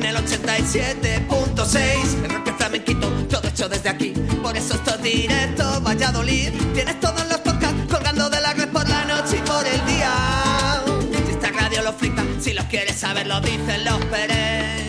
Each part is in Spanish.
en el 87.6. El rock flamenquito, todo hecho desde aquí. Por eso esto es directo, Valladolid. Tienes todos los podcasts colgando de la red por la noche y por el día. Si esta radio lo flipa, si los quieres saber, lo dicen los Pérez.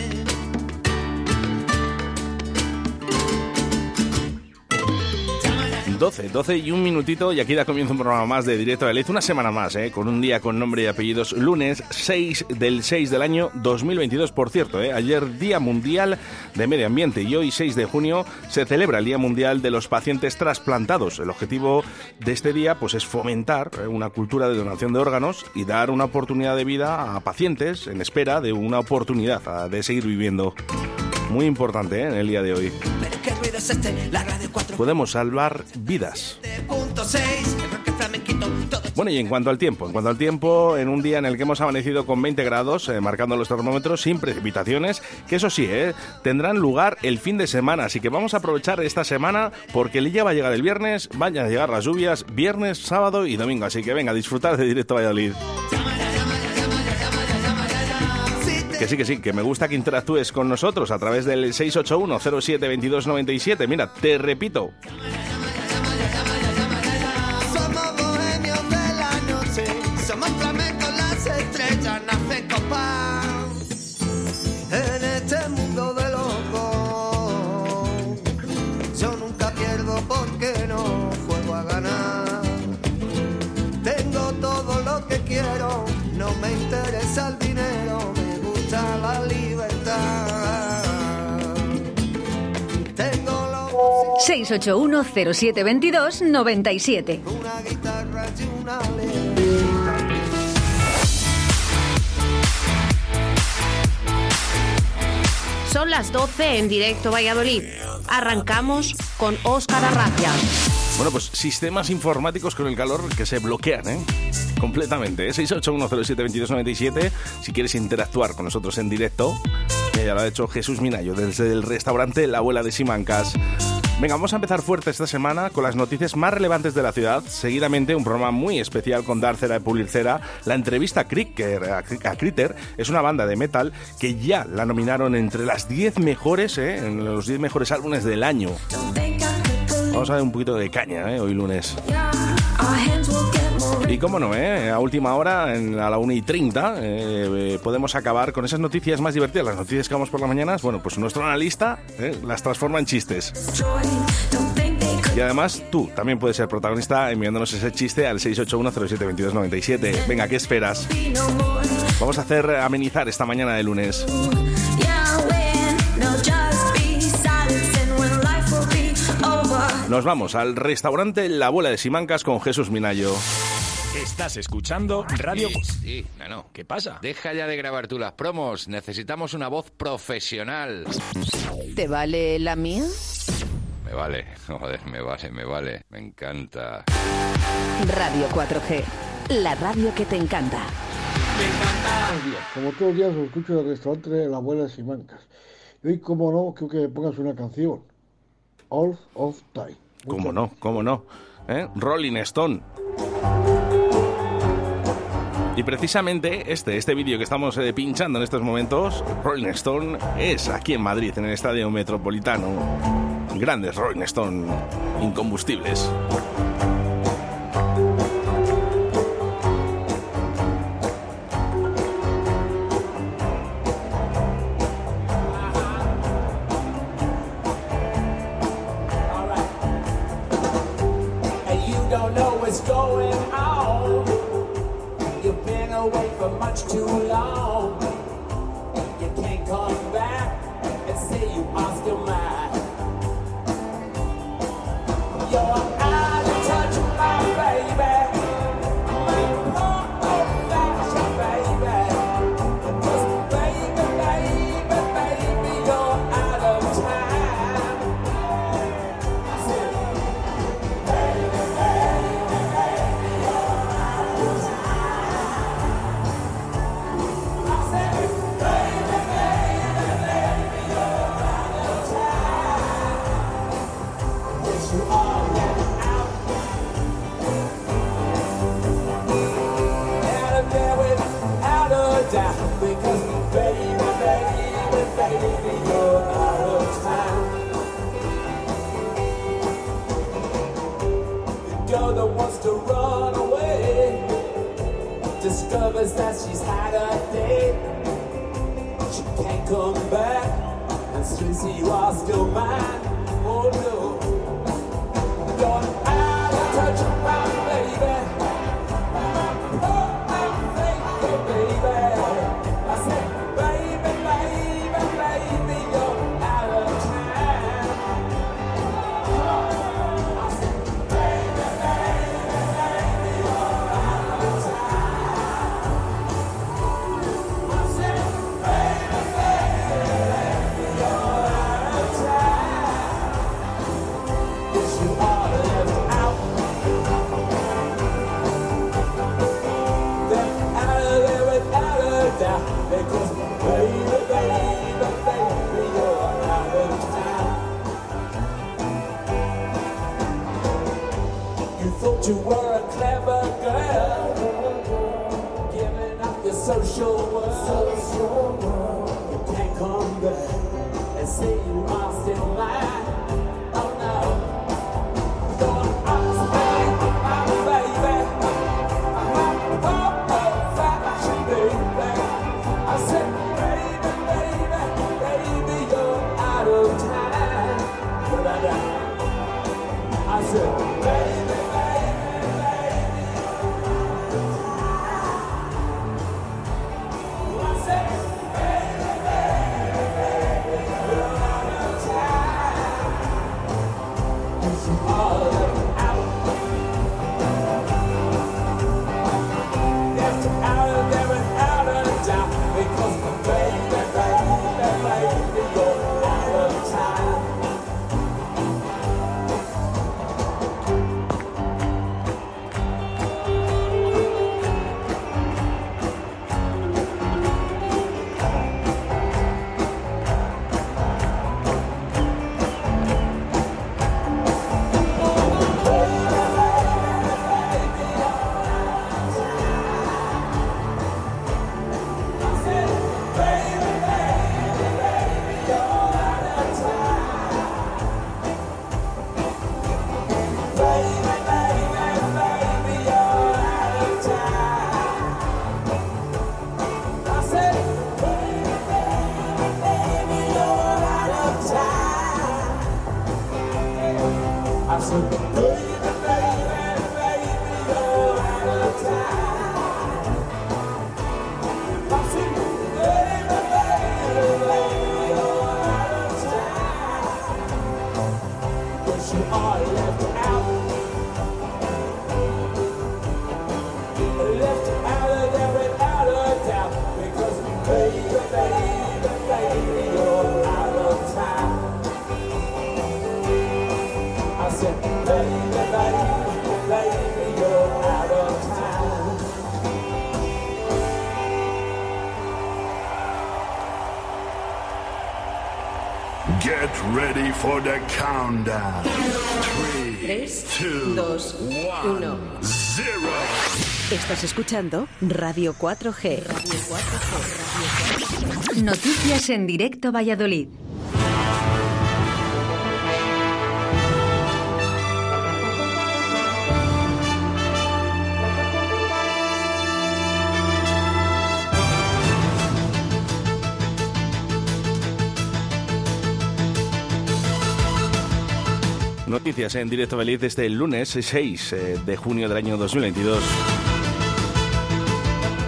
12, 12 y un minutito y aquí da comienzo un programa más de Directo de Lez, una semana más, ¿eh? con un día con nombre y apellidos, lunes 6 del 6 del año 2022, por cierto, ¿eh? ayer Día Mundial de Medio Ambiente y hoy 6 de junio se celebra el Día Mundial de los Pacientes Trasplantados. El objetivo de este día pues es fomentar ¿eh? una cultura de donación de órganos y dar una oportunidad de vida a pacientes en espera de una oportunidad de seguir viviendo. Muy importante ¿eh? en el día de hoy. Podemos salvar vidas. Bueno, y en cuanto al tiempo, en cuanto al tiempo, en un día en el que hemos amanecido con 20 grados, eh, marcando los termómetros, sin precipitaciones, que eso sí, eh, tendrán lugar el fin de semana, así que vamos a aprovechar esta semana porque ya va a llegar el viernes, van a llegar las lluvias, viernes, sábado y domingo, así que venga, disfrutar de Directo Valladolid. Que sí, que sí, que me gusta que interactúes con nosotros a través del 681 07 2297. Mira, te repito. 681-0722-97. Una guitarra y Son las 12 en directo Valladolid. Arrancamos con Óscar Arracia. Bueno, pues sistemas informáticos con el calor que se bloquean, ¿eh? Completamente. ¿eh? 681072297. Si quieres interactuar con nosotros en directo, que ya lo ha hecho Jesús Minayo desde el restaurante La Abuela de Simancas. Venga, vamos a empezar fuerte esta semana con las noticias más relevantes de la ciudad. Seguidamente, un programa muy especial con Darcera de Pulircera. La entrevista a Critter, a Critter es una banda de metal que ya la nominaron entre las 10 mejores, ¿eh? en los 10 mejores álbumes del año. Vamos a dar un poquito de caña ¿eh? hoy lunes. Y cómo no, ¿eh? a última hora, a la 1 y 30, eh, podemos acabar con esas noticias más divertidas. Las noticias que vamos por las mañanas, bueno, pues nuestro analista ¿eh? las transforma en chistes. Y además, tú también puedes ser protagonista enviándonos ese chiste al 681072297. Venga, ¿qué esperas? Vamos a hacer amenizar esta mañana de lunes. Nos vamos al restaurante La Abuela de Simancas con Jesús Minayo. Estás escuchando Radio... Sí, sí, no, no. ¿Qué pasa? Deja ya de grabar tú las promos. Necesitamos una voz profesional. ¿Te vale la mía? Me vale, joder, me vale, me vale. Me encanta. Radio 4G, la radio que te encanta. Me encanta. Como todos los días os escucho en el restaurante de La Abuela Simancas. Y hoy, como no, creo que me pongas una canción. All of Time. ¿Cómo no? ¿Cómo no? ¿Eh? Rolling Stone. Y precisamente este, este vídeo que estamos eh, pinchando en estos momentos, Rolling Stone, es aquí en Madrid, en el Estadio Metropolitano. Grandes Rolling Stone, incombustibles. Estás escuchando Radio 4G. Noticias en directo Valladolid. Noticias en directo Beliz desde el lunes 6 eh, de junio del año 2022.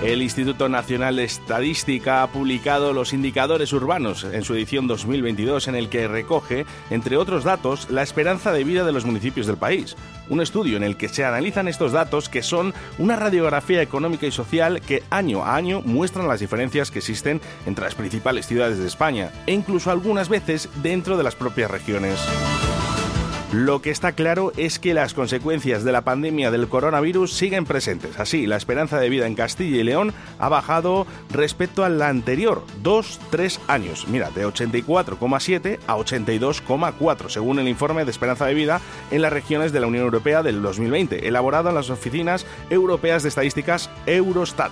El Instituto Nacional de Estadística ha publicado los indicadores urbanos en su edición 2022 en el que recoge, entre otros datos, la esperanza de vida de los municipios del país. Un estudio en el que se analizan estos datos que son una radiografía económica y social que año a año muestran las diferencias que existen entre las principales ciudades de España e incluso algunas veces dentro de las propias regiones. Lo que está claro es que las consecuencias de la pandemia del coronavirus siguen presentes. Así, la esperanza de vida en Castilla y León ha bajado respecto a la anterior, dos, tres años. Mira, de 84,7 a 82,4, según el informe de esperanza de vida en las regiones de la Unión Europea del 2020, elaborado en las oficinas europeas de estadísticas Eurostat.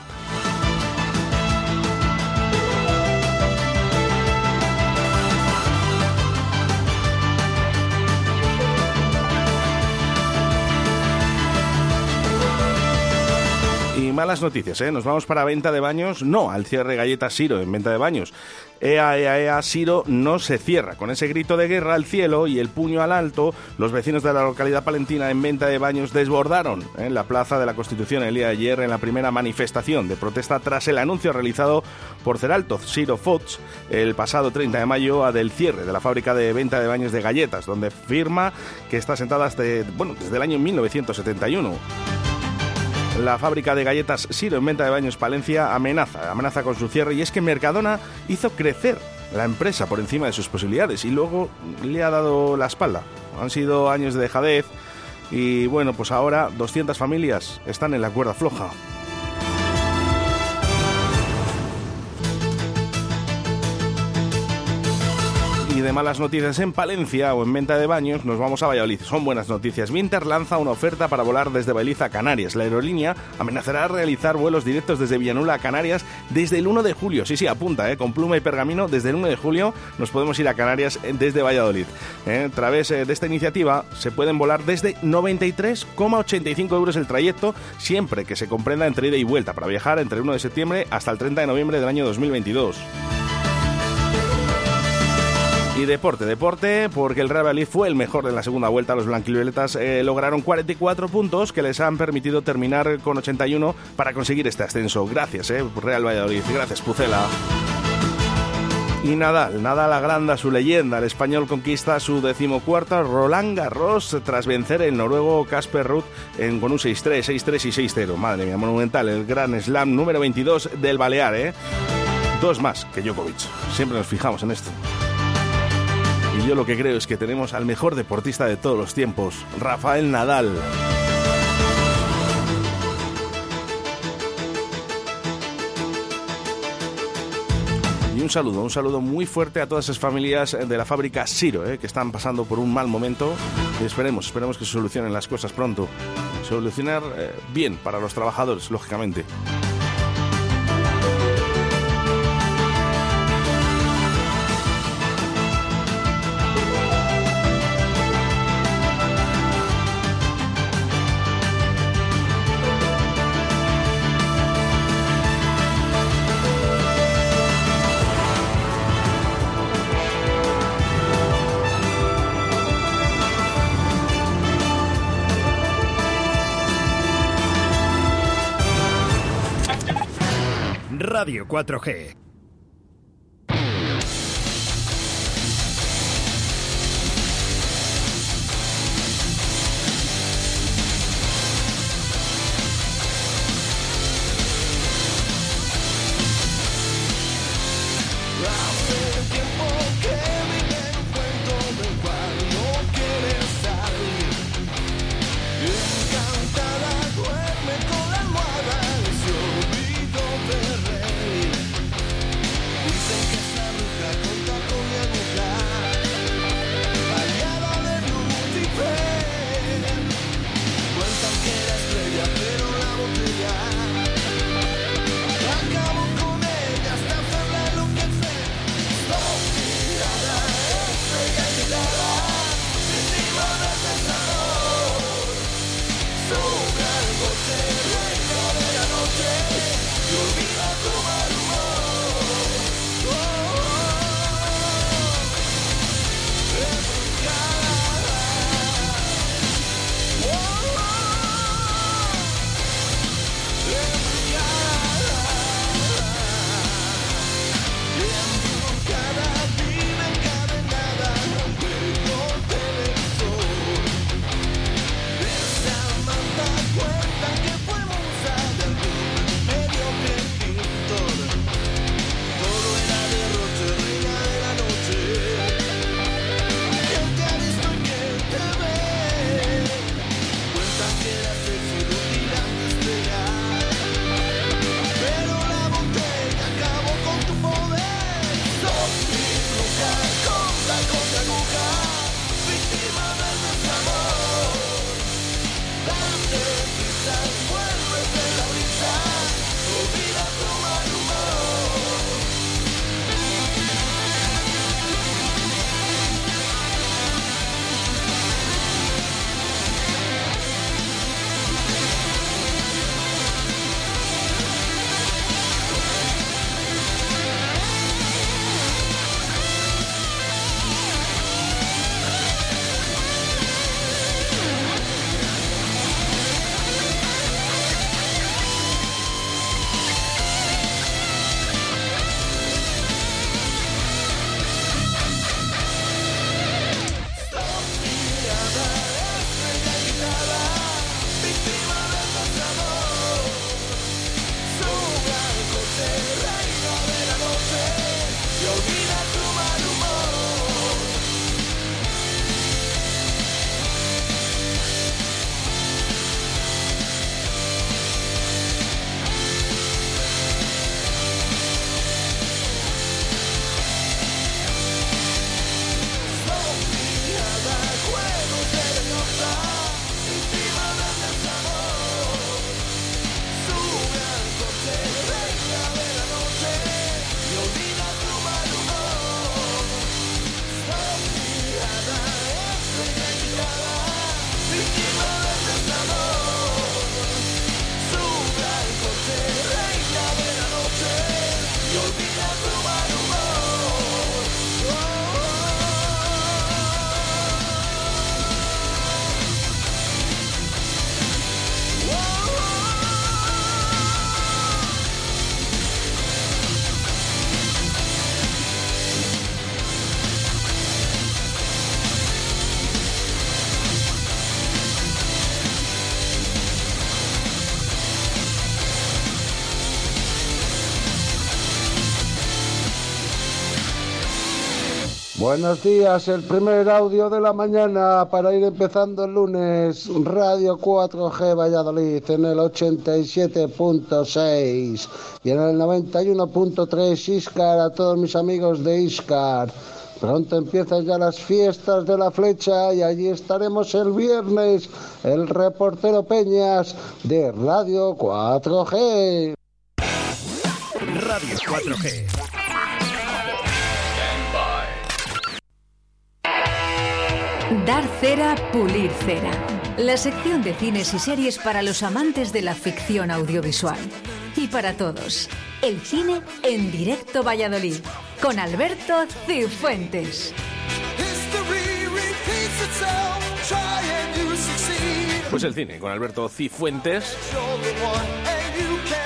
Malas noticias, ¿eh? Nos vamos para venta de baños, no al cierre Galletas Siro en venta de baños. Ea, ea, ea, Siro no se cierra. Con ese grito de guerra al cielo y el puño al alto, los vecinos de la localidad palentina en venta de baños desbordaron en la Plaza de la Constitución el día de ayer en la primera manifestación de protesta tras el anuncio realizado por Ceralto Siro Foods el pasado 30 de mayo del cierre de la fábrica de venta de baños de galletas, donde firma que está sentada desde, bueno, desde el año 1971. La fábrica de galletas Siro en venta de baños Palencia amenaza, amenaza con su cierre y es que Mercadona hizo crecer la empresa por encima de sus posibilidades y luego le ha dado la espalda. Han sido años de dejadez y bueno, pues ahora 200 familias están en la cuerda floja. De malas noticias en Palencia o en venta de baños, nos vamos a Valladolid. Son buenas noticias. Winter lanza una oferta para volar desde Bailiza a Canarias. La aerolínea amenazará a realizar vuelos directos desde Villanula a Canarias desde el 1 de julio. Sí, sí, apunta, ¿eh? con pluma y pergamino. Desde el 1 de julio nos podemos ir a Canarias desde Valladolid. ¿eh? A través eh, de esta iniciativa se pueden volar desde 93,85 euros el trayecto, siempre que se comprenda entre ida y vuelta, para viajar entre el 1 de septiembre hasta el 30 de noviembre del año 2022. Y deporte, deporte, porque el Real Valladolid fue el mejor en la segunda vuelta. Los blanquivioletas eh, lograron 44 puntos que les han permitido terminar con 81 para conseguir este ascenso. Gracias, eh, Real Valladolid. Gracias, Pucela. Y Nadal, Nadal agranda su leyenda. El español conquista su decimocuarta Roland Garros tras vencer el noruego Casper Ruth en, con un 6-3, 6-3 y 6-0. Madre mía, monumental. El gran slam número 22 del Balear, ¿eh? Dos más que Djokovic. Siempre nos fijamos en esto. Yo lo que creo es que tenemos al mejor deportista de todos los tiempos, Rafael Nadal. Y un saludo, un saludo muy fuerte a todas esas familias de la fábrica Siro, eh, que están pasando por un mal momento. Y esperemos, esperemos que se solucionen las cosas pronto. Solucionar eh, bien para los trabajadores, lógicamente. Radio 4G. Buenos días, el primer audio de la mañana para ir empezando el lunes. Radio 4G Valladolid en el 87.6 y en el 91.3 Iscar a todos mis amigos de Iscar. Pronto empiezan ya las fiestas de la flecha y allí estaremos el viernes, el reportero Peñas de Radio 4G. Radio 4G. Dar cera, pulir cera. La sección de cines y series para los amantes de la ficción audiovisual. Y para todos, el cine en directo Valladolid, con Alberto Cifuentes. Pues el cine con Alberto Cifuentes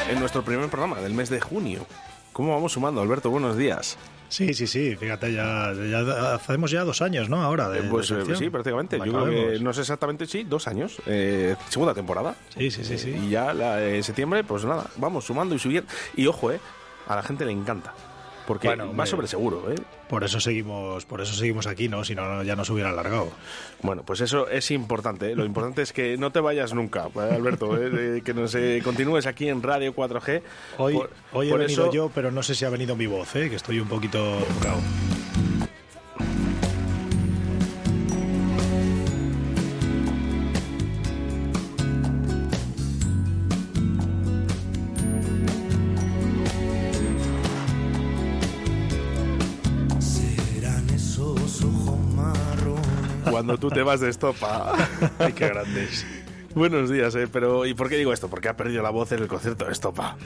en nuestro primer programa del mes de junio. ¿Cómo vamos sumando, Alberto? Buenos días. Sí, sí, sí, fíjate, ya, ya hacemos ya dos años, ¿no? Ahora de, Eh, pues de eh, sí, prácticamente. La Yo creo que no sé exactamente, sí, dos años. Eh, segunda temporada. Sí, sí, sí, sí. Y ya la, en septiembre, pues nada, vamos sumando y subiendo. Y ojo, eh, a la gente le encanta. Porque Bueno, va sobre seguro, eh. Por eso seguimos, por eso seguimos aquí, ¿no? Si no, ya nos hubiera alargado. Bueno, pues eso es importante. ¿eh? Lo importante es que no te vayas nunca, ¿vale, Alberto. eh, que nos eh, continúes aquí en Radio 4G. Hoy, Por- hoy he por venido eso- yo, pero no sé si ha venido mi voz, ¿eh? Que estoy un poquito tocado. Cuando tú te vas de estopa. Ay, qué grandes. Buenos días, eh, pero ¿y por qué digo esto? Porque ha perdido la voz en el concierto de Estopa.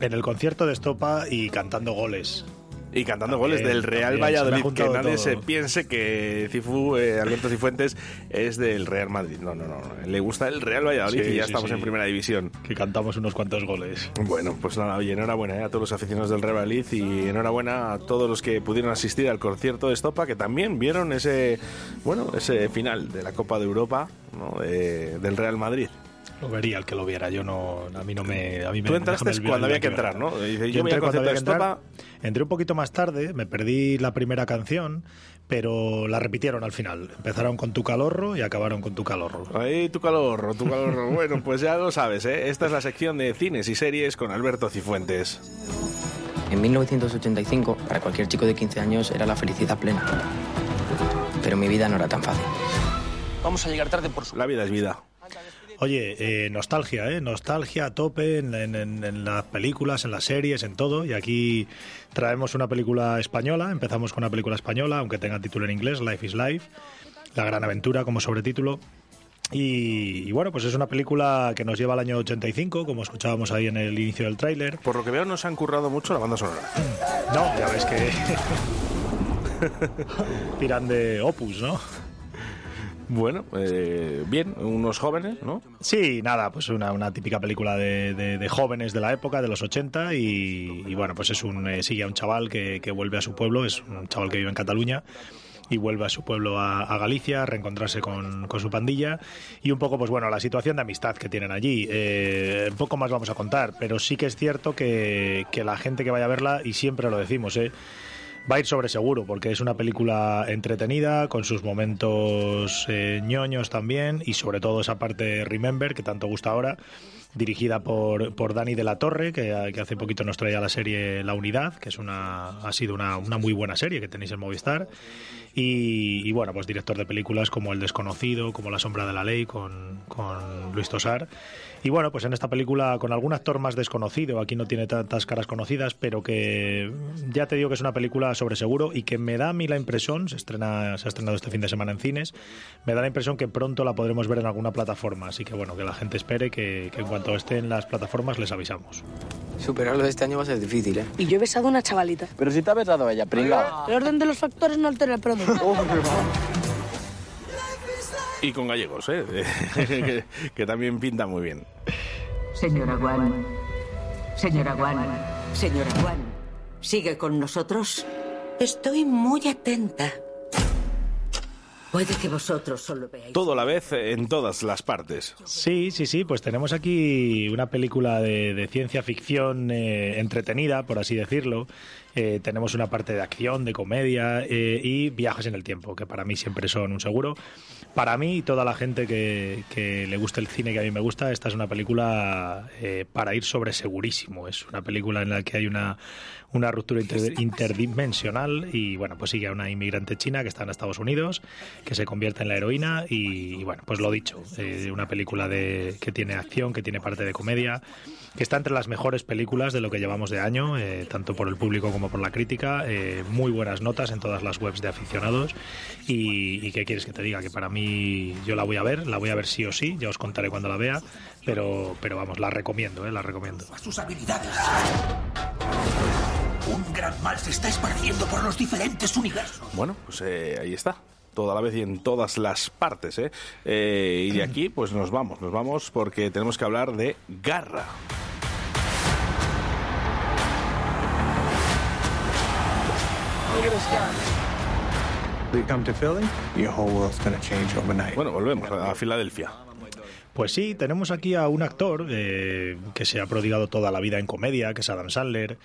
En el concierto de Estopa y cantando goles. Y cantando También, goles del Real también, Valladolid, que nadie todo. se piense que Cifu, eh, Alberto Cifuentes es del Real Madrid. No, no, no, no. Le gusta el Real Valladolid Sí, y ya sí, estamos sí. en primera división. Que cantamos unos cuantos goles. Bueno, pues nada, oye, enhorabuena eh, a todos los aficionados del Real Valladolid y enhorabuena a todos los que pudieron asistir al concierto de Estopa, que también vieron ese, bueno, ese final de la Copa de Europa ¿no? de- del Real Madrid. Lo vería el que lo viera. Yo no, a mí no me. A mí me Tú entraste déjame el- cuando había que entrar, ¿no? Dice, Yo, yo entré al cuando había que de entrar. Estopa. Entré un poquito más tarde, me perdí la primera canción, pero la repitieron al final. Empezaron con tu calorro y acabaron con tu calorro. Ahí tu calor, tu calor. Bueno, pues ya lo sabes, ¿eh? Esta es la sección de cines y series con Alberto Cifuentes. En 1985, para cualquier chico de 15 años era la felicidad plena. Pero mi vida no era tan fácil. Vamos a llegar tarde por su... La vida es vida. Oye, eh, nostalgia, ¿eh? Nostalgia a tope en, en- en- en las películas, en las series, en todo. Y aquí traemos una película española. Empezamos con una película española, aunque tenga título en inglés, Life is Life. La gran aventura como sobretítulo. Y, y bueno, pues es una película que nos lleva al año 85, como escuchábamos ahí en el inicio del tráiler. Por lo que veo, no se han currado mucho la banda sonora. No, ya ves que... Tiran de opus, ¿no? Bueno, eh, bien, unos jóvenes, ¿no? Sí, nada, pues una, típica película de, de- jóvenes de la época, de los 80, y, y bueno, pues es un, eh, sigue a un chaval que, que vuelve a su pueblo, es un chaval que vive en Cataluña, y vuelve a su pueblo a, a Galicia a reencontrarse con, con su pandilla y un poco pues bueno la situación de amistad que tienen allí Eh, poco más vamos a contar pero sí que es cierto que, que la gente que vaya a verla y siempre lo decimos eh, va a ir sobre seguro porque es una película entretenida con sus momentos eh, ñoños también y sobre todo esa parte Remember que tanto gusta ahora dirigida por, por Dani de la Torre que, que hace poquito nos traía la serie La Unidad que es una ha sido una, una muy buena serie que tenéis en Movistar. Y, y, bueno pues director de películas como El Desconocido como La Sombra de la Ley con, con Luis Tosar y bueno, pues en esta película con algún actor más desconocido, aquí no tiene tantas caras conocidas, pero que ya te digo que es una película sobre seguro y que me da a mí la impresión, se estrena, se ha estrenado este fin de semana en cines, me da la impresión que pronto la podremos ver en alguna plataforma, así que bueno, que la gente espere que, que en cuanto esté en las plataformas les avisamos. Superarlo de este año va a ser difícil, ¿eh? Y yo he besado a una chavalita. Pero si te ha besado ella, pringao. El orden de los factores no altera el producto. Y con gallegos, ¿eh? que, que también pinta muy bien. Señora Guan. Señora Guan. Señora Guan. ¿Sigue con nosotros? Estoy muy atenta. Puede que vosotros solo veáis. Todo a la vez en todas las partes. Sí, sí, sí, pues tenemos aquí una película de, de ciencia ficción eh, entretenida, por así decirlo, Eh, tenemos una parte de acción, de comedia eh, y viajes en el tiempo, que para mí siempre son un seguro. Para mí y toda la gente que, que le guste el cine que a mí me gusta, esta es una película eh, para ir sobre segurísimo. Es una película en la que hay una, una ruptura inter- interdimensional y bueno, pues sigue a una inmigrante china que está en Estados Unidos, que se convierte en la heroína y, y, bueno, pues lo dicho, eh, una película de, que tiene acción, que tiene parte de comedia, que está entre las mejores películas de lo que llevamos de año, eh, tanto por el público como por la crítica, eh, muy buenas notas en todas las webs de aficionados y, y qué quieres que te diga, que para mí yo la voy a ver, la voy a ver sí o sí, ya os contaré cuando la vea, pero, pero vamos, la recomiendo, eh, la recomiendo. sus habilidades. Un gran mal se está esparciendo por los diferentes universos. Bueno, pues eh, ahí está. Toda la vez y en todas las partes, ¿eh? Eh, Y de aquí, pues nos vamos, nos vamos porque tenemos que hablar de Garra. Bueno, volvemos a Filadelfia. Pues sí, tenemos aquí a un actor eh, que se ha prodigado toda la vida en comedia, que es Adam Sandler,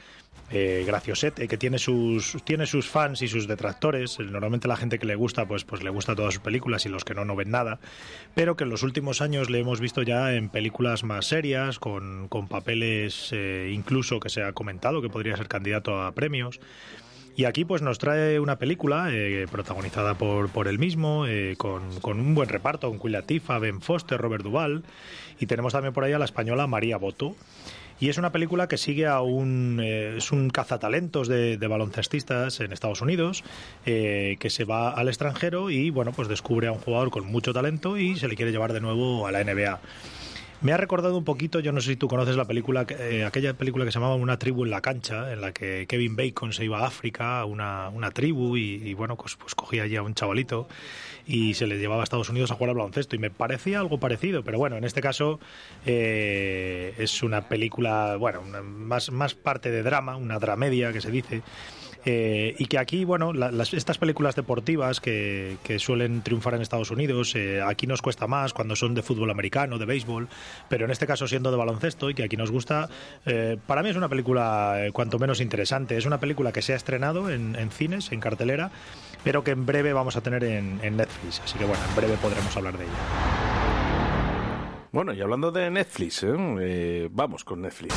eh, graciosete, que tiene sus, tiene sus fans y sus detractores. Normalmente la gente que le gusta, pues, pues le gusta todas sus películas y los que no, no ven nada. Pero que en los últimos años le hemos visto ya en películas más serias, con, con papeles eh, incluso que se ha comentado que podría ser candidato a premios. Y aquí pues nos trae una película eh, protagonizada por, por él mismo, eh, con, con un buen reparto, con Queen Latifah, Ben Foster, Robert Duvall, y tenemos también por ahí a la española María Boto. Y es una película que sigue a un, eh, es un cazatalentos de, de baloncestistas en Estados Unidos eh, que se va al extranjero y bueno pues descubre a un jugador con mucho talento y se le quiere llevar de nuevo a la NBA. Me ha recordado un poquito, yo no sé si tú conoces la película, eh, aquella película que se llamaba Una tribu en la cancha, en la que Kevin Bacon se iba a África, una, una tribu, y, y bueno, pues, pues cogía allí a un chavalito y se le llevaba a Estados Unidos a jugar al baloncesto. Y me parecía algo parecido, pero bueno, en este caso eh, es una película, bueno, una- más, más parte de drama, una dramedia que se dice. Eh, y que aquí, bueno, estas películas deportivas que, suelen triunfar en Estados Unidos, eh, aquí nos cuesta más cuando son de fútbol americano, de béisbol, pero en este caso siendo de baloncesto y que aquí nos gusta, eh, para mí es una película cuanto menos interesante. Es una película que se ha estrenado en, cines, en cartelera, pero que en breve vamos a tener en, Netflix. Así que bueno, en breve podremos hablar de ella. Bueno, y hablando de Netflix, vamos con Netflix.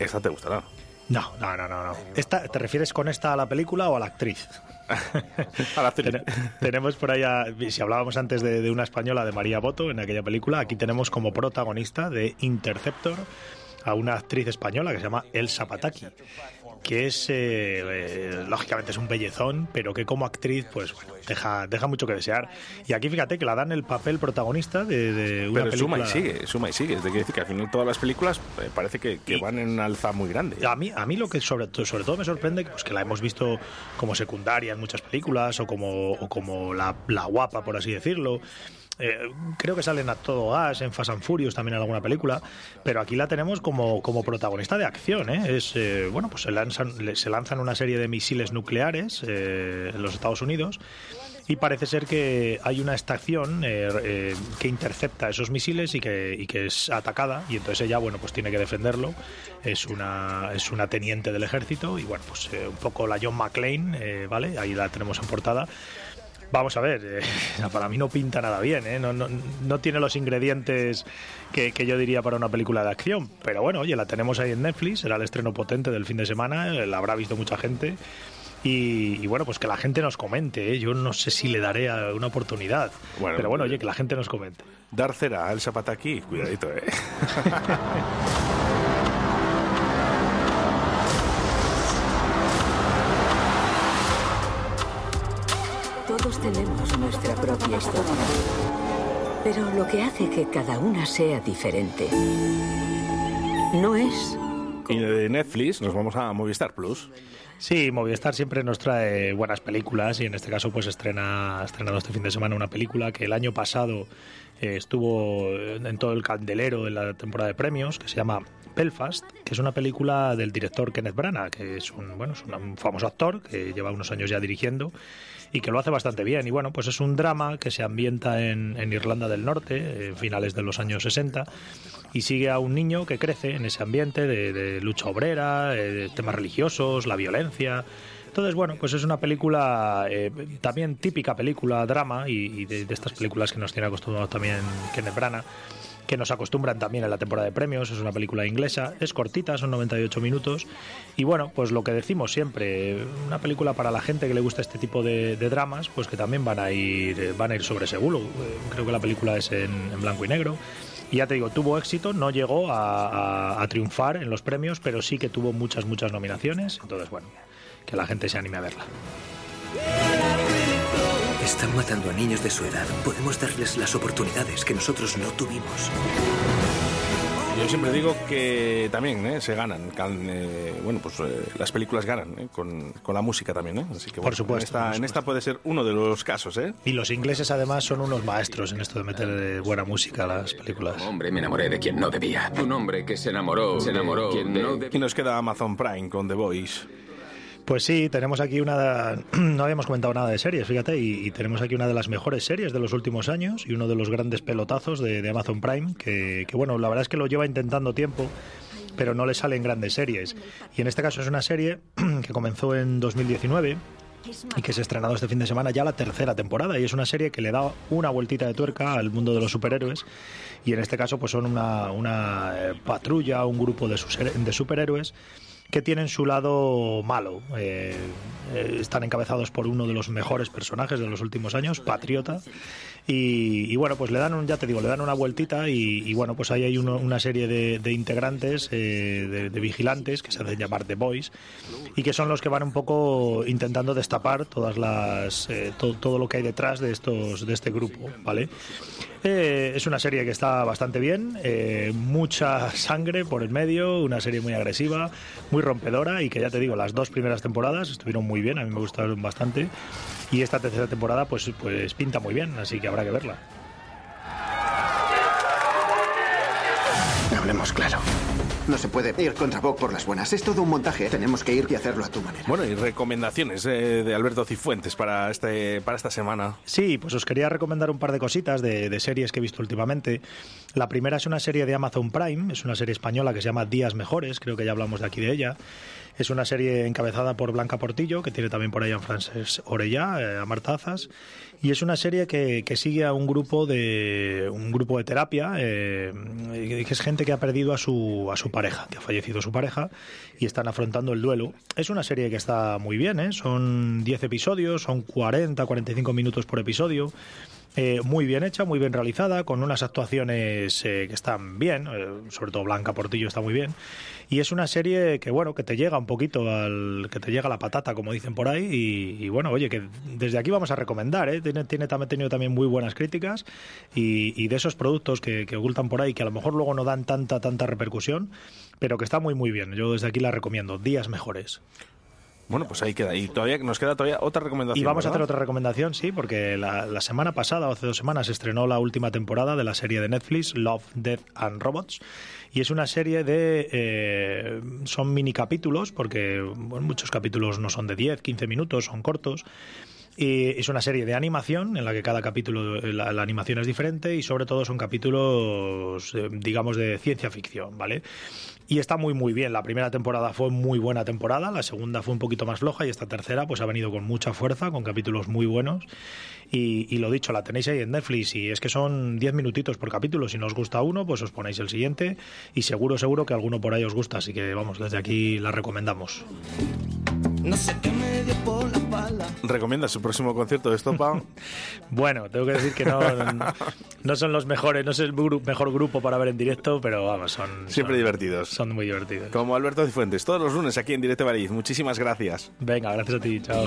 Esta te gustará. No, no, no, no. no. Esta, ¿Te refieres con esta a la película o a la actriz? a la actriz. tenemos por ahí, a- si hablábamos antes de, de una española, de María Boto, en aquella película, aquí tenemos como protagonista de Interceptor a una actriz española que se llama Elsa Pataki, que es, eh, eh, lógicamente es un bellezón, pero que como actriz, pues bueno, deja, deja mucho que desear. Y aquí fíjate que la dan el papel protagonista de, de una Pero película... suma y sigue, suma y sigue. Es decir que al final todas las películas eh, parece que, que van en un alza muy grande. A mí, a mí lo que sobre, sobre todo me sorprende pues, que la hemos visto como secundaria en muchas películas o como, o como la, la guapa, por así decirlo. Eh, creo que salen a todo gas, en Fast and Furious también en alguna película, pero aquí la tenemos como, como protagonista de acción. ¿eh? Es, eh, bueno, pues se lanzan, se lanzan una serie de misiles nucleares eh, en los Estados Unidos y parece ser que hay una estación eh, eh, que intercepta esos misiles y que, y que es atacada y entonces ella bueno pues tiene que defenderlo es una es una teniente del ejército y bueno pues eh, un poco la John McClane eh, vale ahí la tenemos en portada Vamos a ver, eh, para mí no pinta nada bien, ¿eh? no, no, no tiene los ingredientes que, que yo diría para una película de acción, pero bueno, oye, la tenemos ahí en Netflix, era el estreno potente del fin de semana, eh, la habrá visto mucha gente y, y bueno, pues que la gente nos comente, ¿eh? yo no sé si le daré una oportunidad, Bueno, pero bueno, oye, que la gente nos comente. Dar cera a Elsa Pataki, cuidadito, ¿eh? Todos tenemos nuestra propia historia. Pero lo que hace que cada una sea diferente no es Y de Netflix nos vamos a Movistar Plus. Sí, Movistar siempre nos trae buenas películas y en este caso pues estrena ha estrenado este fin de semana una película que el año pasado eh, estuvo en todo el candelero en la temporada de premios que se llama Belfast, que es una película del director Kenneth Branagh, que es un, bueno, es un famoso actor que lleva unos años ya dirigiendo y que lo hace bastante bien. Y bueno, pues es un drama que se ambienta en, en Irlanda del Norte, en finales de los años 60, y sigue a un niño que crece en ese ambiente de, lucha obrera, eh, de temas religiosos, la violencia. Entonces, bueno, pues es una película eh, también típica película drama y, de estas películas que nos tiene acostumbrados también Kenneth Branagh que nos acostumbran también en la temporada de premios. Es una película inglesa, es cortita, son 98 minutos. Y bueno, pues lo que decimos siempre, una película para la gente que le gusta este tipo de, dramas, pues que también van a ir, van a ir sobre seguro. Creo que la película es en, blanco y negro. Y ya te digo, tuvo éxito, no llegó a, a- a triunfar en los premios, pero sí que tuvo muchas, muchas nominaciones. Entonces, bueno, que la gente se anime a verla. Están matando a niños de su edad. Podemos darles las oportunidades que nosotros no tuvimos. Yo siempre digo que también ¿eh? se ganan. can- eh, bueno, pues eh, las películas ganan ¿eh? con, con la música también. ¿eh? Así que, bueno, supuesto, En esta, por en esta puede ser uno de los casos. ¿eh? Y los ingleses además son unos maestros en esto de meter buena música a las películas. Hombre, me enamoré de quien no debía. Un hombre que se enamoró, se enamoró. Quien de- no de- Y nos queda Amazon Prime con The Voice. Pues sí, tenemos aquí una... No habíamos comentado nada de series, fíjate, y, tenemos aquí una de las mejores series de los últimos años y uno de los grandes pelotazos de, Amazon Prime, que, bueno, la verdad es que lo lleva intentando tiempo, pero no le salen grandes series. Y en este caso es una serie que comenzó en 2019 y que se ha estrenado este fin de semana ya la tercera temporada y es una serie que le da una vueltita de tuerca al mundo de los superhéroes y en este caso pues son una, una eh, patrulla, un grupo de, de superhéroes que tienen su lado malo. Eh, eh, están encabezados por uno de los mejores personajes de los últimos años, Patriota. Y, y bueno, pues le dan, un, ya te digo, le dan una vueltita y, y bueno, pues ahí hay uno- una serie de, de integrantes, eh, de, de vigilantes, que se hacen llamar The Boys, y que son los que van un poco intentando destapar todas las, eh, to- todo lo que hay detrás de, estos, de este grupo, ¿vale? Eh, es una serie que está bastante bien, eh, mucha sangre por el medio, una serie muy agresiva, muy rompedora y que ya te digo, las dos primeras temporadas estuvieron muy bien, a mí me gustaron bastante y esta tercera temporada pues, pues pinta muy bien, así que habrá que verla. Hablemos claro. No se puede ir contra Vogue por las buenas. Es todo un montaje. Tenemos que ir y hacerlo a tu manera. Bueno, y recomendaciones eh, de Alberto Cifuentes para, este, para esta semana. Sí, pues os quería recomendar un par de cositas de, de series que he visto últimamente. La primera es una serie de Amazon Prime, es una serie española que se llama Días Mejores, creo que ya hablamos de aquí de ella. Es una serie encabezada por Blanca Portillo, que tiene también por ahí a Frances Orellá, eh, a Marta Azas, y es una serie que, que sigue a un grupo de un grupo de terapia, eh, que es gente que ha perdido a su, a su pareja, que ha fallecido su pareja, y están afrontando el duelo. Es una serie que está muy bien, ¿eh? son 10 episodios, son 40, 45 minutos por episodio. Eh, muy bien hecha, muy bien realizada, con unas actuaciones eh, que están bien, sobre todo Blanca Portillo está muy bien. Y es una serie que, bueno, que te llega un poquito al. que te llega la patata, como dicen por ahí. Y, y bueno, oye, que desde aquí vamos a recomendar, ¿eh? Tiene, tiene también tenido también muy buenas críticas. Y, y de esos productos que, que ocultan por ahí, que a lo mejor luego no dan tanta, tanta repercusión, pero que está muy, muy bien. Yo desde aquí la recomiendo. Días mejores. Bueno, pues ahí queda. Y todavía nos queda todavía otra recomendación. Y vamos a hacer otra recomendación, sí, porque la, la semana pasada, o hace dos semanas, se estrenó la última temporada de la serie de Netflix, Love, Death and Robots. Y es una serie de... eh, son mini capítulos, porque bueno, muchos capítulos no son de 10, 15 minutos, son cortos. Y es una serie de animación en la que cada capítulo, la, la animación es diferente y sobre todo son capítulos, eh, digamos, de ciencia ficción, ¿vale? Y está muy, muy bien. La primera temporada fue muy buena temporada, la segunda fue un poquito más floja y esta tercera pues ha venido con mucha fuerza, con capítulos muy buenos. Y, lo dicho, la tenéis ahí en Netflix y es que son 10 minutitos por capítulo. Si no os gusta uno, pues os ponéis el siguiente y seguro, seguro que alguno por ahí os gusta. Así que vamos, desde aquí la recomendamos. No sé qué me dio por la espalda. ¿Recomienda su próximo concierto de Estopa? Bueno, tengo que decir que no, no son los mejores, no es el gru- mejor grupo para ver en directo, pero vamos, son... Siempre son- divertidos. Son muy divertidos. Como Alberto Cifuentes, todos los lunes aquí en Directo Valladolid. Muchísimas gracias. Venga, gracias a ti, chao.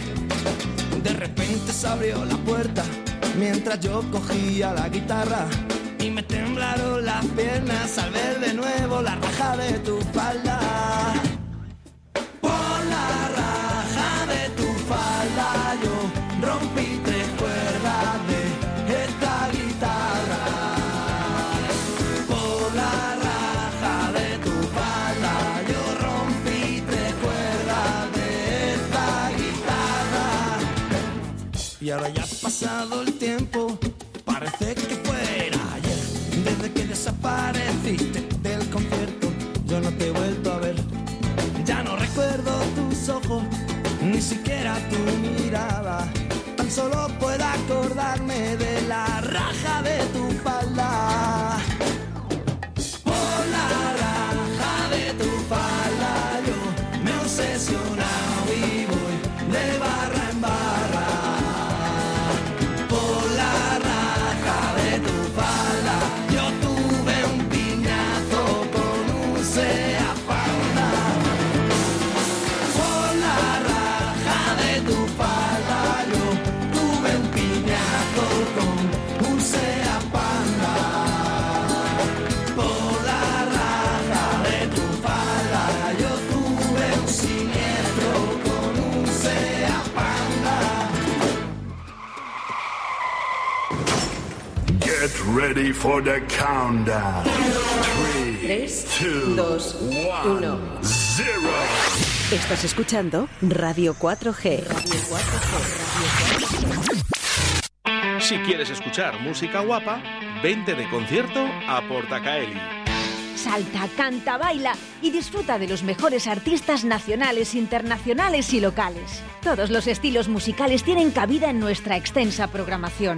De repente se abrió la puerta mientras yo cogía la guitarra y me temblaron las piernas al ver de nuevo la raja de tu falda. Ahora ya ha pasado el tiempo, parece que fuera ayer. Desde que desapareciste del concierto, yo no te he vuelto a ver. Ya no recuerdo tus ojos, ni siquiera tu mirada. Tan solo puedo acordarme de la raja de tu falda. Por la raja de tu falda yo me he ready for the countdown. Three, 3, two, 2, 1. zero. Estás escuchando Radio 4G. Si quieres escuchar música guapa, vente de concierto a Portacaeli. Salta, canta, baila y disfruta de los mejores artistas nacionales, internacionales y locales. Todos los estilos musicales tienen cabida en nuestra extensa programación.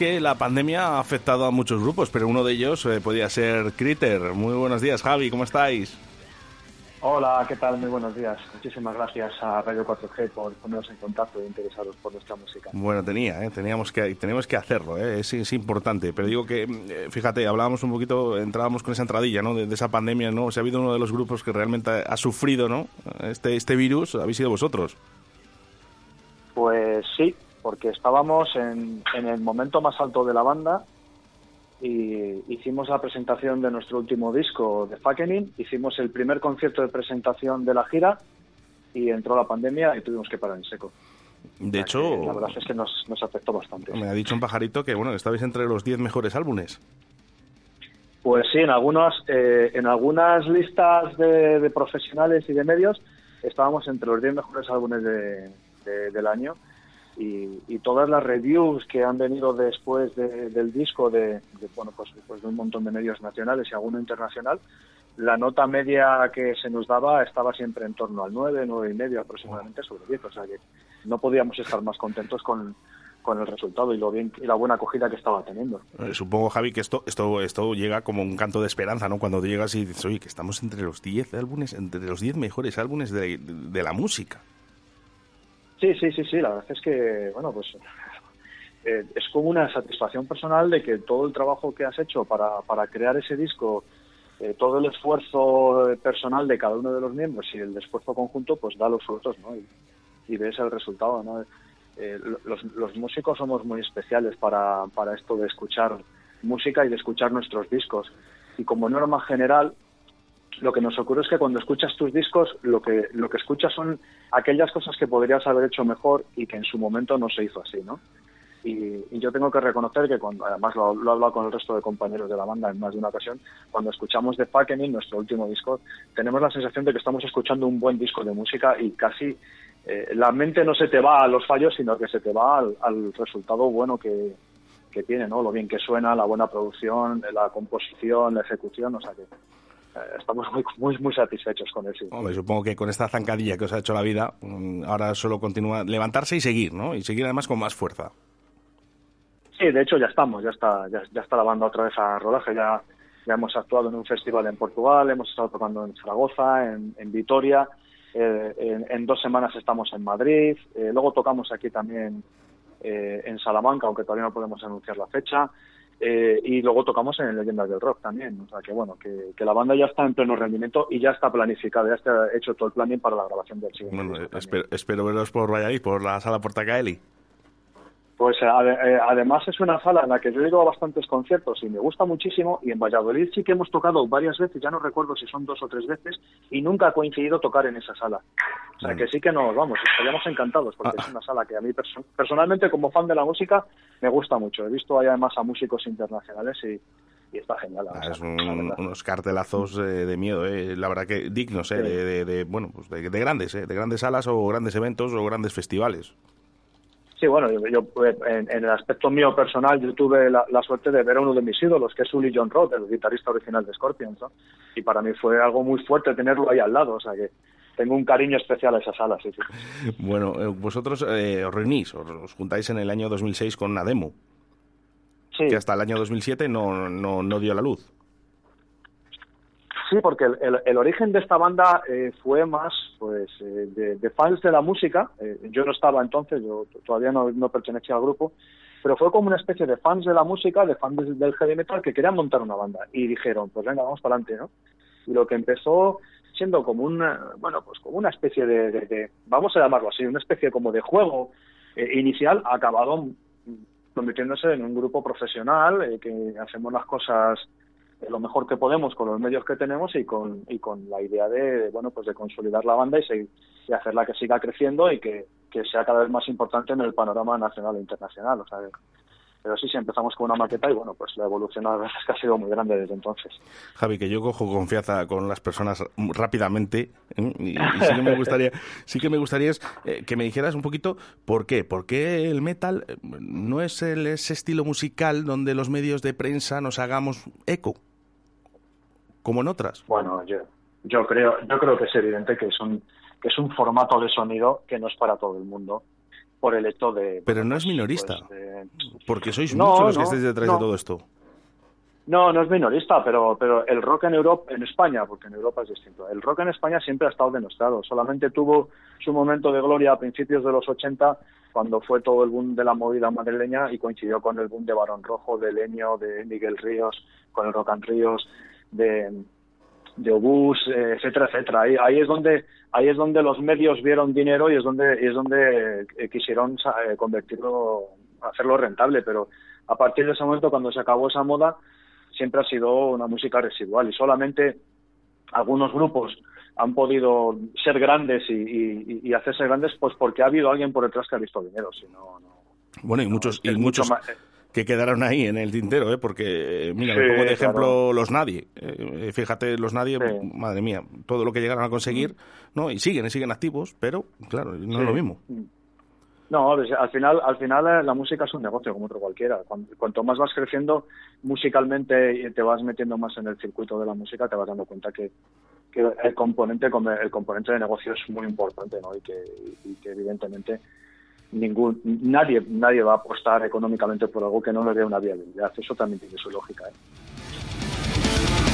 Que la pandemia ha afectado a muchos grupos, pero uno de ellos eh, podía ser Critter. Muy buenos días, Javi, ¿cómo estáis? Hola, ¿qué tal? Muy buenos días. Muchísimas gracias a Radio 4G por ponernos en contacto e interesaros por nuestra música. Bueno, tenía, ¿eh? teníamos que tenemos que hacerlo, ¿eh? es, es importante. Pero digo que, eh, fíjate, hablábamos un poquito, entrábamos con esa entradilla, ¿no? De, de esa pandemia, ¿no? Si ha habido uno de los grupos que realmente ha, ha sufrido, ¿no? Este este virus, habéis sido vosotros. Pues sí, porque estábamos en, en el momento más alto de la banda y hicimos la presentación de nuestro último disco, The Fucking hicimos el primer concierto de presentación de la gira y entró la pandemia y tuvimos que parar en seco. De hecho, La verdad es que nos, nos afectó bastante. me ha dicho un pajarito que, bueno, que estabais entre los 10 mejores álbumes. Pues sí, en algunas, eh, en algunas listas de, de profesionales y de medios estábamos entre los 10 mejores álbumes de- de- del año y, y todas las reviews que han venido después de- del disco de, de, bueno pues, pues de un montón de medios nacionales y alguno internacional la nota media que se nos daba estaba siempre en torno al 9, 9 y medio aproximadamente sobre 10 o sea que no podíamos estar más contentos con, con el resultado y lo bien y la buena acogida que estaba teniendo. Eh, supongo, Javi, que esto, esto, esto llega como un canto de esperanza, ¿no? Cuando llegas y dices, oye, que estamos entre los 10 álbumes, entre los 10 mejores álbumes de, de la música. Sí, sí, sí, sí, la verdad es que, bueno, pues eh, es como una satisfacción personal de que todo el trabajo que has hecho para, para crear ese disco, eh, todo el esfuerzo personal de cada uno de los miembros y el esfuerzo conjunto, pues da los frutos, ¿no? Y, ves el resultado, ¿no? Eh, los, los músicos somos muy especiales para, para esto de escuchar música y de escuchar nuestros discos. Y como norma general, lo que nos ocurre es que cuando escuchas tus discos, lo que, lo que escuchas son aquellas cosas que podrías haber hecho mejor y que en su momento no se hizo así, ¿no? Y, yo tengo que reconocer que cuando, además lo, lo he hablado con el resto de compañeros de la banda en más de una ocasión, cuando escuchamos The Fucking, nuestro último disco, tenemos la sensación de que estamos escuchando un buen disco de música y casi eh, la mente no se te va a los fallos, sino que se te va al, resultado bueno que, que tiene, ¿no? Lo bien que suena, la buena producción, la composición, la ejecución, o sea que estamos muy, muy, muy satisfechos con eso. Hombre, supongo que con esta zancadilla que os ha hecho la vida, mm, ahora solo continúa levantarse y seguir, ¿no? Y seguir además con más fuerza. Sí, de hecho ya estamos, ya está, ya, ya está la banda otra vez a rodaje, ya, ya hemos actuado en un festival en Portugal, hemos estado tocando en Zaragoza, en, en Vitoria, eh, en, en, dos semanas estamos en Madrid, eh, luego tocamos aquí también eh, en Salamanca, aunque todavía no podemos anunciar la fecha, eh, y luego tocamos en Leyendas del Rock también, o sea que bueno, que, que, la banda ya está en pleno rendimiento y ya está planificada, ya está hecho todo el planning para la grabación del siguiente. Bueno, espero, espero, veros por Valladolid, por la sala Portacaeli. Pues eh, además es una sala en la que yo he ido a bastantes conciertos y me gusta muchísimo y en Valladolid sí que hemos tocado varias veces, ya no recuerdo si son dos o tres veces y nunca ha coincidido tocar en esa sala. O sea que sí que nos vamos, estaríamos encantados porque Ah. es una sala que a mí perso personalmente como fan de la música me gusta mucho. He visto ahí además a músicos internacionales y, y está genial. Ah, es un, unos cartelazos eh, de miedo, eh. la verdad que dignos, eh, Sí. de, de, de, bueno, pues de, de grandes, eh, de grandes salas o grandes eventos o grandes festivales. Sí, bueno, yo, yo, eh, en, en, el aspecto mío personal, yo tuve la, la, suerte de ver a uno de mis ídolos, que es Uli John Roth, el guitarrista original de Scorpions, ¿no? Y para mí fue algo muy fuerte tenerlo ahí al lado, o sea que tengo un cariño especial a esa sala, sí, sí. Bueno, eh, vosotros eh, os reunís, os, os, juntáis en el año 2006 con una demo, sí. que hasta el año 2007 no, no, no dio la luz. Sí, porque el, el, origen de esta banda eh, fue más pues eh, de, fans de la música. Eh, yo no estaba entonces, yo todavía no, pertenecía al grupo, pero fue como una especie de fans de la música, de fans del, heavy metal que querían montar una banda y dijeron, pues venga, vamos para adelante, ¿no? Y lo que empezó siendo como una, bueno, pues como una especie de, de, vamos a llamarlo así, una especie como de juego eh, inicial, acabado convirtiéndose en un grupo profesional eh, que hacemos las cosas lo mejor que podemos con los medios que tenemos y con y con la idea de, bueno pues de consolidar la banda y, seguir, y hacerla que siga creciendo y que, que, sea cada vez más importante en el panorama nacional e internacional o sea pero sí, sí, empezamos con una maqueta y bueno, pues la evolución la verdad que ha sido muy grande desde entonces. Javi, que yo cojo confianza con las personas rápidamente ¿eh? y, sí que me gustaría, sí que me gustaría es, eh, que me dijeras un poquito por qué, por qué el metal no es el, ese estilo musical donde los medios de prensa nos hagamos eco como en otras. Bueno, yo, yo creo, yo creo que es evidente que es un que es un formato de sonido que no es para todo el mundo por el hecho de pero no es minorista pues, de... porque sois no, muchos los no, que estáis detrás no. de todo esto no no es minorista pero pero el rock en Europa en España porque en Europa es distinto el rock en España siempre ha estado denostado solamente tuvo su momento de gloria a principios de los 80 cuando fue todo el boom de la movida madrileña y coincidió con el boom de Barón Rojo de Leño de Miguel Ríos con el Rock and Ríos de de obús, etcétera, etcétera. Ahí, ahí es donde ahí es donde los medios vieron dinero y es donde es donde eh, quisieron eh, convertirlo, hacerlo rentable. Pero a partir de ese momento, cuando se acabó esa moda, siempre ha sido una música residual y solamente algunos grupos han podido ser grandes y, y, y hacerse grandes, pues porque ha habido alguien por detrás que ha visto dinero. Si no, no bueno, y no, muchos y muchos más, que quedaron ahí en el tintero, ¿eh? porque, mira, sí, me pongo de ejemplo claro. los Nadie. Eh, fíjate, los Nadie, sí. madre mía, todo lo que llegaron a conseguir, ¿no? Y siguen, y siguen activos, pero, claro, no sí. es lo mismo. No, al final, al final eh, la música es un negocio como otro cualquiera. Cuanto, cuanto más vas creciendo musicalmente y te vas metiendo más en el circuito de la música, te vas dando cuenta que, que el componente el componente de negocio es muy importante, ¿no? Y que, y que evidentemente ningún nadie nadie va a apostar económicamente por algo que no le dé una viabilidad. Eso también tiene su lógica. ¿eh?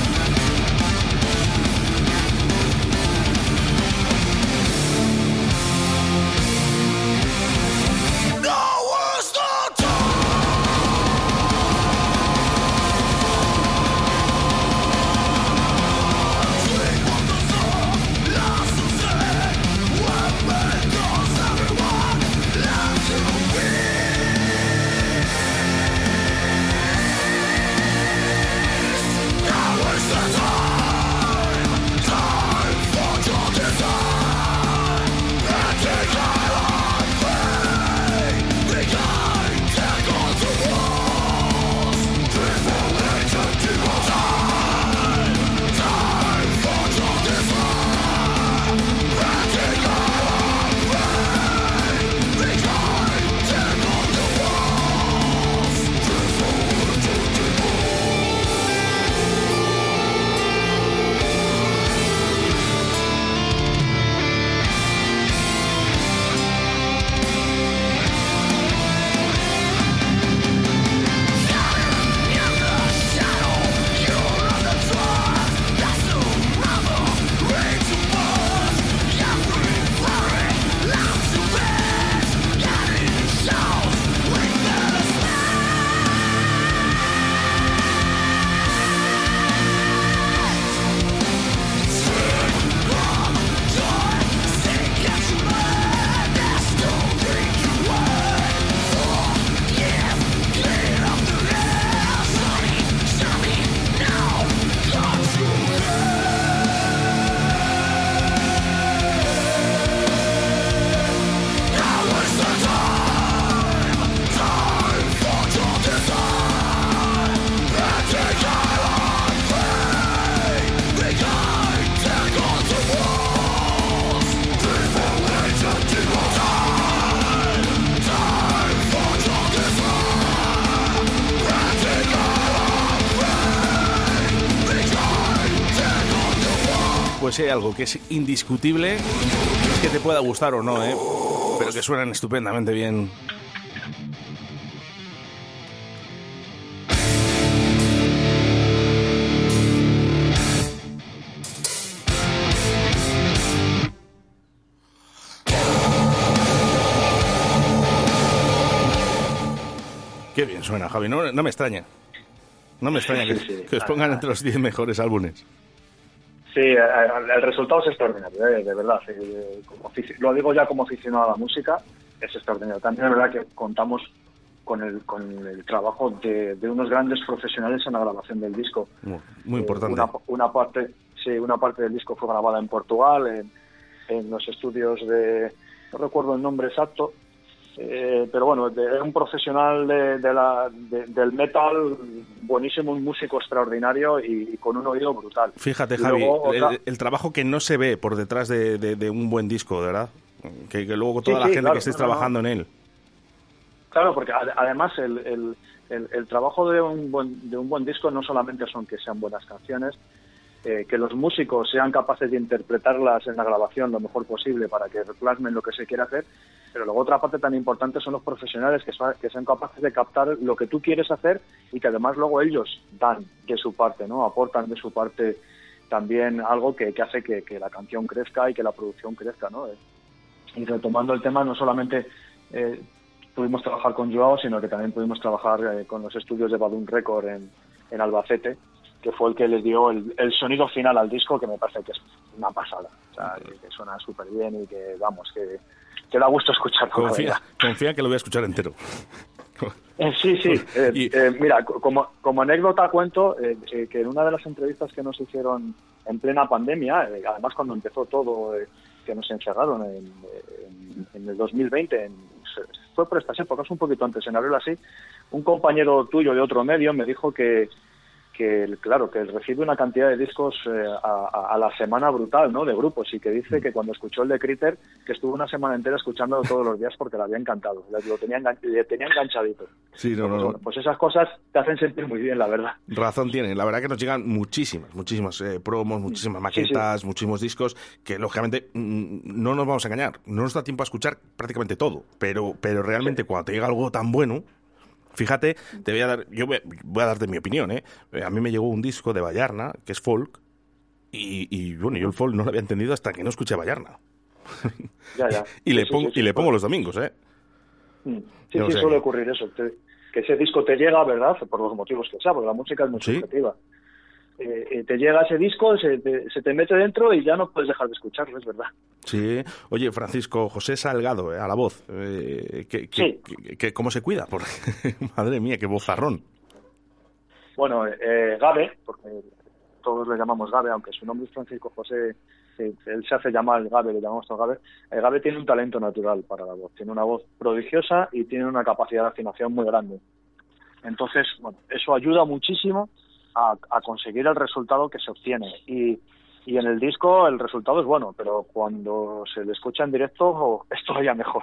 Si hay algo que es indiscutible, es que te pueda gustar o no, ¿eh? pero que suenan estupendamente bien. Qué bien suena, Javi. No, no me extraña. No me extraña que os pongan entre los 10 mejores álbumes. Sí, eh, el resultado es extraordinario, eh, de verdad. eh, como lo digo ya como aficionado a la música, es extraordinario. También es verdad que contamos con el, con el trabajo de, de unos grandes profesionales en la grabación del disco. Muy, muy Eh, importante. Una, una parte, sí, una parte del disco fue grabada en Portugal, en, en los estudios de, no recuerdo el nombre exacto, eh, pero bueno, de, un profesional de, de la, de- del metal, buenísimo, un músico extraordinario y, y con un oído brutal. Fíjate, Javi, luego el, otra- el trabajo que no se ve por detrás de, un buen disco, de verdad. Que, que luego toda Sí, la sí, gente claro, que estéis no. trabajando en él. Claro, porque ade- además el, el- el- el trabajo de un, buen, de un buen disco no solamente son que sean buenas canciones, eh, que los músicos sean capaces de interpretarlas en la grabación lo mejor posible para que plasmen lo que se quiere hacer, pero luego otra parte tan importante son los profesionales que, sa- que sean capaces de captar lo que tú quieres hacer y que además luego ellos dan de su parte, ¿no? Aportan de su parte también algo que, que hace que, que la canción crezca y que la producción crezca, ¿no? Eh, y retomando el tema, no solamente eh, pudimos trabajar con Joao, sino que también pudimos trabajar eh, con los estudios de Balloon Record en, en Albacete, que fue el que les dio el, el sonido final al disco, que me parece que es una pasada. O sea, que, que suena súper bien y que, vamos, que, que da gusto escucharlo. la Confía, confía que lo voy a escuchar entero. Eh, sí, sí. Eh, eh, mira, co- como, como anécdota cuento eh, eh, que en una de las entrevistas que nos hicieron en plena pandemia, además cuando empezó todo, eh, que nos encerraron en, en- en el 2020, en- fue por estas épocas, un poquito antes, en abril así, un compañero tuyo de otro medio me dijo que, que claro que recibe una cantidad de discos eh, a, a, la semana brutal no de grupos y que dice que cuando escuchó el de Critter que estuvo una semana entera escuchándolo todos los días porque le había encantado lo tenía, le tenía enganchadito. Sí, no, pues, no, pues esas cosas te hacen sentir muy bien la verdad. Razón tiene la verdad que nos llegan muchísimas muchísimas eh, promos muchísimas maquetas sí, sí. muchísimos discos que lógicamente mm, no nos vamos a engañar no nos da tiempo a escuchar prácticamente todo pero pero realmente sí. cuando te llega algo tan bueno Fíjate, te voy a dar, yo voy, voy a darte mi opinión, ¿eh? A mí me llegó un disco de Vallarna, que es folk, y, y bueno, yo el folk no lo había entendido hasta que no escuché a Vallarna. Ya, ya. y, le pongo, y le pongo los domingos, ¿eh? Sí, sí, sé. suele ocurrir eso. Que, que ese disco te llega, ¿verdad? Por los motivos que sea, porque la música es muy ¿Sí? subjetiva. Eh, te llega ese disco, se te, se te, mete dentro y ya no puedes dejar de escucharlo, es verdad. Sí, oye, Francisco José Salgado, eh, a la voz, eh, que, sí. que, ¿cómo se cuida? Porque, madre mía, qué vozarrón. Bueno, eh, Gabe, porque todos le llamamos Gabe, aunque su nombre es Francisco José, él se hace llamar Gabe, le llamamos todo Gabe. Gabe tiene un talento natural para la voz, tiene una voz prodigiosa y tiene una capacidad de afinación muy grande. Entonces, bueno, eso ayuda muchísimo a, a, conseguir el resultado que se obtiene. Y, y, en el disco el resultado es bueno, pero cuando se le escucha en directo es todavía mejor.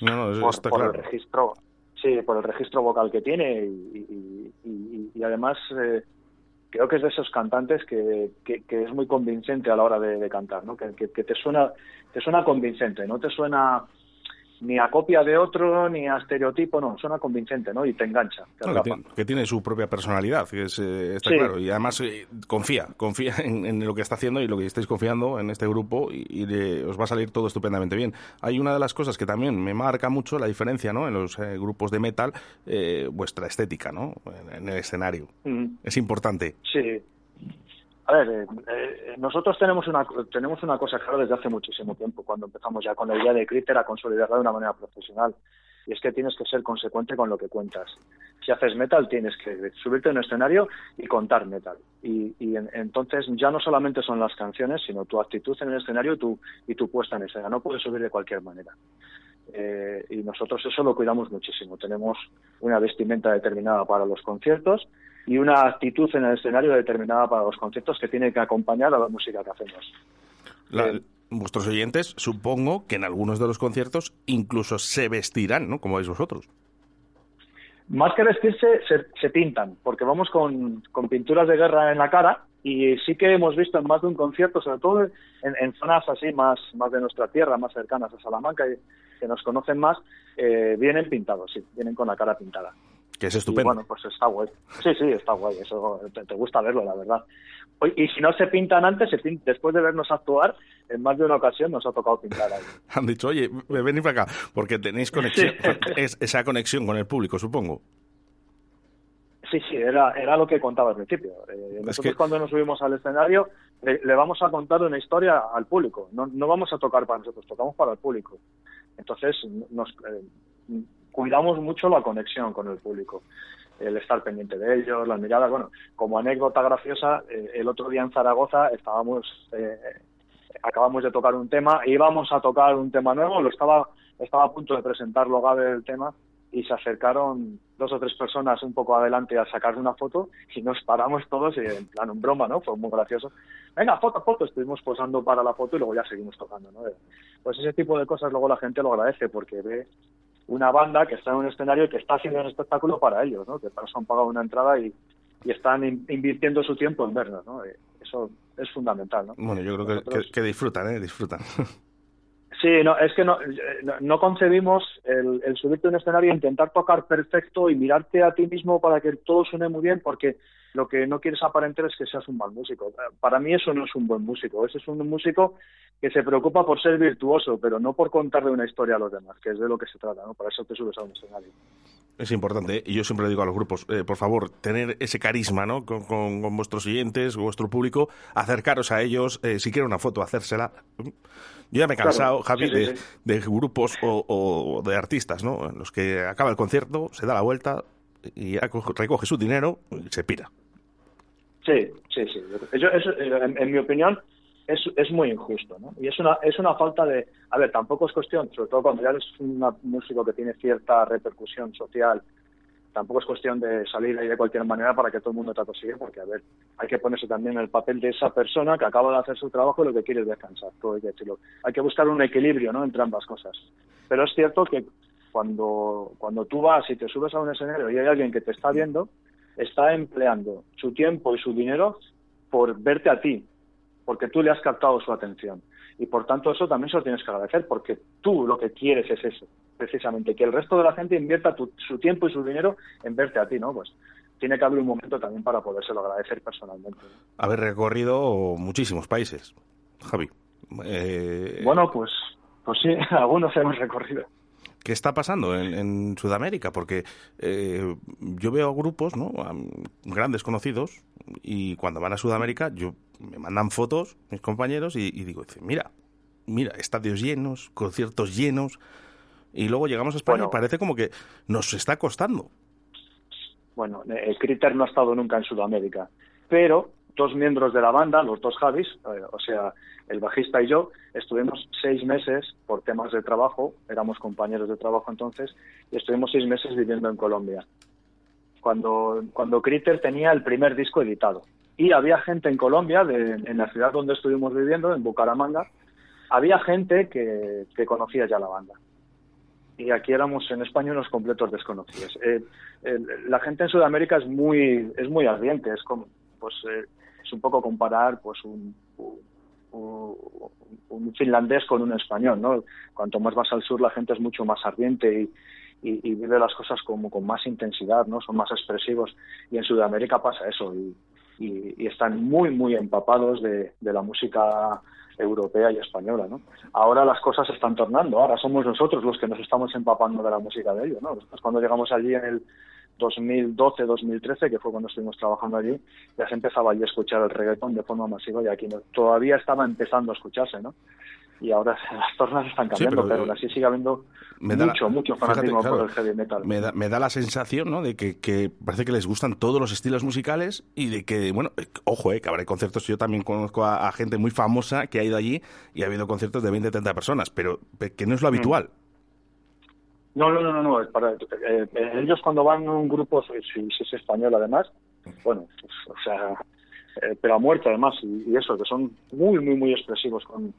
No, no, por, está por claro. el registro, sí, por el registro vocal que tiene y, y, y además eh, creo que es de esos cantantes que, que, que, es muy convincente a la hora de, de cantar, ¿no? Que, que, te suena te suena convincente, no te suena ni a copia de otro, ni a estereotipo, no, suena convincente, ¿no? Y te engancha. Te no, que, tiene, que, tiene, su propia personalidad, que es, eh, está sí. claro. Y además eh, confía, confía en, en, lo que está haciendo y lo que estáis confiando en este grupo y, y le, os va a salir todo estupendamente bien. Hay una de las cosas que también me marca mucho la diferencia, ¿no? En los eh, grupos de metal, eh, vuestra estética, ¿no? En, en el escenario. Mm. Es importante. Sí, a ver, eh, eh, nosotros tenemos una tenemos una cosa clara desde hace muchísimo tiempo, cuando empezamos ya con la idea de Critter a consolidarla de una manera profesional. Y es que tienes que ser consecuente con lo que cuentas. Si haces metal, tienes que subirte en un escenario y contar metal. Y, y en, entonces ya no solamente son las canciones, sino tu actitud en el escenario y tu, y tu puesta en escena. No puedes subir de cualquier manera. Eh, y nosotros eso lo cuidamos muchísimo. Tenemos una vestimenta determinada para los conciertos y una actitud en el escenario determinada para los conciertos que tiene que acompañar a la música que hacemos. La, eh, vuestros oyentes, supongo que en algunos de los conciertos incluso se vestirán, ¿no? Como veis vosotros. Más que vestirse, se, se pintan, porque vamos con, con, pinturas de guerra en la cara y sí que hemos visto en más de un concierto, sobre todo en, en zonas así más, más de nuestra tierra, más cercanas a Salamanca, y, que nos conocen más, eh, vienen pintados, sí, vienen con la cara pintada. Que es estupendo. Y bueno, pues está guay. Sí, sí, está guay. Eso te, te gusta verlo, la verdad. Y si no se pintan antes, se después de vernos actuar, en más de una ocasión nos ha tocado pintar ahí. Han dicho, oye, venid para acá, porque tenéis conexión, sí. es, esa conexión con el público, supongo. Sí, sí, era, era lo que contaba al principio. Eh, nosotros que... cuando nos subimos al escenario le, le, vamos a contar una historia al público. No, no vamos a tocar para nosotros, tocamos para el público. Entonces nos eh, cuidamos mucho la conexión con el público el estar pendiente de ellos, las miradas. Bueno, como anécdota graciosa, eh, el otro día en Zaragoza estábamos, eh, acabamos de tocar un tema, íbamos a tocar un tema nuevo, lo estaba, estaba a punto de presentarlo Gabe el tema y se acercaron dos o tres personas un poco adelante a sacar una foto y nos paramos todos y en plan en broma, ¿no? Fue muy gracioso. Venga, foto, foto, estuvimos posando para la foto y luego ya seguimos tocando, ¿no? Pues ese tipo de cosas luego la gente lo agradece porque ve una banda que está en un escenario y que está haciendo un espectáculo para ellos, ¿no? Que para eso han pagado una entrada y, y están in, invirtiendo su tiempo en vernos, ¿no? Eso es fundamental, ¿no? Bueno, yo creo Nosotros... que, que disfrutan, ¿eh? Disfrutan. Sí, no, es que no, no concebimos el, el, subirte a un escenario intentar tocar perfecto y mirarte a ti mismo para que todo suene muy bien, porque lo que no quieres aparentar es que seas un mal músico. Para mí eso no es un buen músico, ese es un músico que se preocupa por ser virtuoso, pero no por contarle una historia a los demás, que es de lo que se trata, ¿no? Para eso te subes a un escenario. Es importante, ¿eh? y yo siempre le digo a los grupos, eh, por favor, tener ese carisma, ¿no? Con, con, vuestros oyentes, vuestro público, acercaros a ellos, eh, si quieren una foto, hacérsela. Yo ya me he cansado, claro, Javi, sí, de, sí. de, grupos o, o, de artistas, ¿no? En los que acaba el concierto, se da la vuelta y recoge su dinero y se pira. Sí, sí, sí. Yo, eso, en, en, mi opinión, es, es muy injusto, ¿no? Y es una, es una falta de... A ver, tampoco es cuestión, sobre todo cuando ya eres un músico que tiene cierta repercusión social tampoco es cuestión de salir ahí de cualquier manera para que todo el mundo te atosigue, porque, a ver, hay que ponerse también en el papel de esa persona que acaba de hacer su trabajo y lo que quiere es descansar, todo hay que decirlo. Hay que buscar un equilibrio, ¿no?, entre ambas cosas. Pero es cierto que cuando, cuando tú vas y te subes a un escenario y hay alguien que te está viendo, está empleando su tiempo y su dinero por verte a ti, porque tú le has captado su atención. Y por tanto eso también se lo tienes que agradecer, porque tú lo que quieres es eso, precisamente, que el resto de la gente invierta tu- su tiempo y su dinero en verte a ti, ¿no? Pues tiene que haber un momento también para podérselo agradecer personalmente. Haber recorrido muchísimos países, Javi. Eh, Bueno, pues, pues sí, algunos hemos recorrido. ¿Qué está pasando en, en Sudamérica? Porque eh, yo veo grupos, ¿no? Grandes conocidos y cuando van a Sudamérica yo me mandan fotos mis compañeros y, y digo, mira, mira, estadios llenos, conciertos llenos y luego llegamos a España Bueno. y parece como que nos está costando. Bueno, eh, Critter no ha estado nunca en Sudamérica, pero dos miembros de la banda, los dos Javis, eh, o sea, el bajista y yo, estuvimos seis meses por temas de trabajo, éramos compañeros de trabajo entonces, y estuvimos seis meses viviendo en Colombia. Cuando, cuando Critter tenía el primer disco editado. Y había gente en Colombia, de- en la ciudad donde estuvimos viviendo, en Bucaramanga, había gente que, que conocía ya la banda y aquí éramos en España unos completos desconocidos. Eh, el- la gente en Sudamérica es muy es muy ardiente, es como pues eh, es un poco comparar pues un, un, finlandés con un español, ¿no? Cuanto más vas al sur la gente es mucho más ardiente y, y, y vive las cosas como con más intensidad, ¿no? Son más expresivos y en Sudamérica pasa eso y, y, y están muy muy empapados de, de la música europea y española, ¿no? Ahora las cosas se están tornando, ahora somos nosotros los que nos estamos empapando de la música de ellos, ¿no? Cuando llegamos allí en el 2012, 2013, que fue cuando estuvimos trabajando allí, ya se empezaba allí a escuchar el reggaetón de forma masiva y aquí no, todavía estaba empezando a escucharse, ¿no? Y ahora las tornas están Sí, cambiando, pero, pero, eh, así sigue habiendo me da la- mucho, mucho fíjate, fanatismo claro, por el heavy metal. Me da, me da la sensación, ¿no? De que, que parece que les gustan todos los estilos musicales y de que, bueno, eh, ojo, eh, que habrá conciertos. Yo también conozco a, a gente muy famosa que ha ido allí y ha habido conciertos de 20, 30 personas, pero eh, que no es lo habitual. No, no, no, no, no. Para, eh, ellos cuando van a un grupo, si, si- si es español además, bueno, pues, o sea, eh, pero a muerte además, y, y eso, que son muy, muy, muy expresivos con,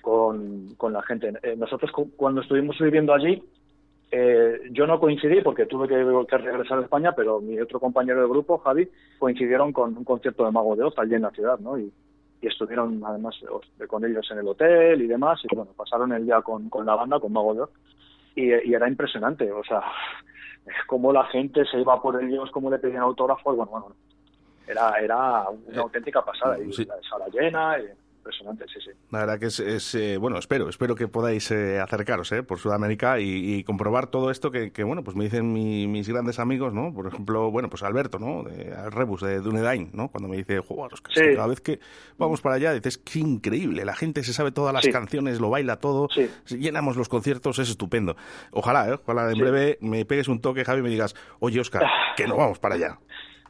con, con la gente. Eh, nosotros cu- cuando estuvimos viviendo allí, eh, yo no coincidí porque tuve que, que regresar a España, pero mi otro compañero de grupo, Javi, coincidieron con un concierto de Mago de Oz allí en la ciudad, ¿no? Y, y estuvieron además eh, con ellos en el hotel y demás, y bueno, pasaron el día con, con la banda, con Mago de Oz, y, y era impresionante, o sea, cómo la gente se iba por ellos, cómo le pedían autógrafos, bueno, bueno, era, era una auténtica pasada, y sí. la sala llena, y impresionante, sí, sí. La verdad que es, es, eh, bueno, espero, espero que podáis eh, acercaros eh, por Sudamérica y, y comprobar todo esto que, que, bueno, pues me dicen mi- mis grandes amigos, ¿no? Por ejemplo, bueno, pues Alberto, ¿no? De Rebus, de Dunedain, ¿no? Cuando me dice, joder, es que Sí. cada vez que vamos para allá, dices, qué increíble, la gente se sabe todas las Sí. canciones, lo baila todo, llenamos los conciertos, es estupendo. Ojalá, ¿eh? Ojalá en breve me pegues un toque, Javi, y me digas, oye, Oscar, que nos vamos para allá.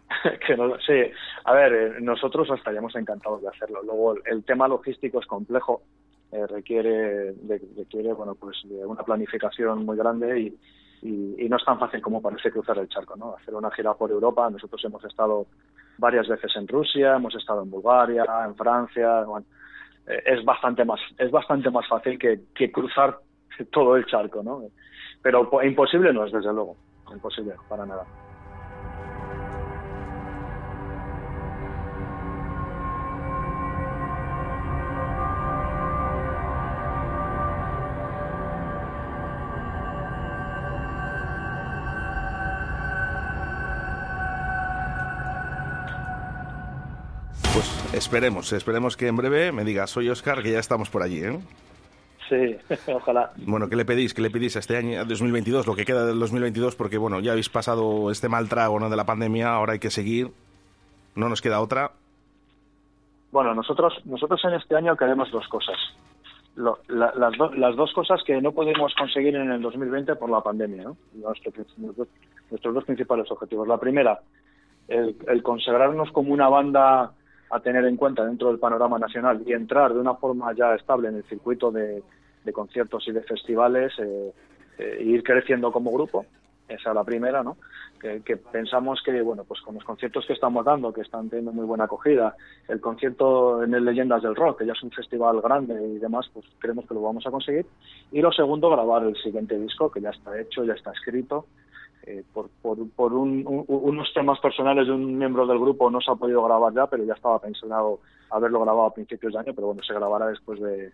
que no, sí, a ver, eh, nosotros estaríamos encantados de hacerlo. Luego, el, tema logístico es complejo, eh, requiere, requiere, bueno, pues de una planificación muy grande y, no es tan fácil como parece cruzar el charco, ¿no? Hacer una gira por Europa, nosotros hemos estado varias veces en Rusia, hemos estado en Bulgaria, en Francia, bueno, eh, es bastante más, es bastante más fácil que, que cruzar todo el charco, ¿no? Pero po- imposible no es, desde luego, imposible, para nada. Pues esperemos, esperemos que en breve me digas, soy Oscar, que ya estamos por allí, ¿eh? Sí, ojalá. Bueno, ¿qué le pedís? ¿Qué le pedís a este año, a 2022? Lo que queda del 2022, porque bueno, ya habéis pasado este mal trago ¿no? de la pandemia, ahora hay que seguir, no nos queda otra. Bueno, nosotros, nosotros en este año queremos dos cosas. Lo- la- las, do- las dos cosas que no pudimos conseguir en el 2020 por la pandemia, ¿no? Nuestro- nuestros, nuestros dos principales objetivos. La primera, el, el consagrarnos como una banda a tener en cuenta dentro del panorama nacional y entrar de una forma ya estable en el circuito de, conciertos y de festivales eh, eh, ir creciendo como grupo. Esa es la primera, ¿no? Que, que pensamos que, bueno, pues con los conciertos que estamos dando, que están teniendo muy buena acogida, el concierto en el Leyendas del Rock, que ya es un festival grande y demás, pues creemos que lo vamos a conseguir. Y lo segundo, grabar el siguiente disco, que ya está hecho, ya está escrito. Eh, por por, por un- un- unos temas personales de un miembro del grupo no se ha podido grabar ya, pero ya estaba pensado haberlo grabado a principios de año, pero bueno, se grabará después de,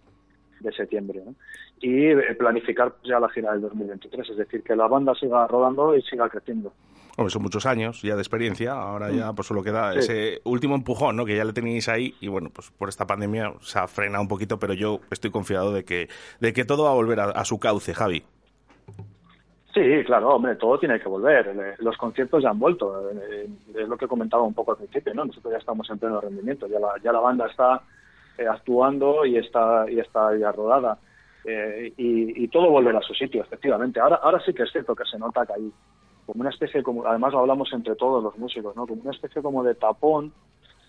de septiembre. ¿no? Y eh, planificar pues, ya la gira del 2023, es decir, que la banda siga rodando y siga creciendo. Hombre, son muchos años ya de experiencia, ahora ya pues solo queda Sí. ese último empujón, ¿no? Que ya le teníais ahí y bueno, pues por esta pandemia se ha frenado un poquito, pero yo estoy confiado de que, de que todo va a volver a, a su cauce, Javi. Sí, claro, hombre, todo tiene que volver. Eh, Los conciertos ya han vuelto. eh, Es lo que comentaba un poco al principio, ¿no? Nosotros ya estamos en pleno rendimiento. Ya la, ya la banda está eh, actuando y está, y está ya rodada. Eh, y, todo volverá a su sitio, efectivamente. Ahora, ahora sí que es cierto que se nota que hay como una especie, como además lo hablamos entre todos los músicos, ¿no? Como una especie como de tapón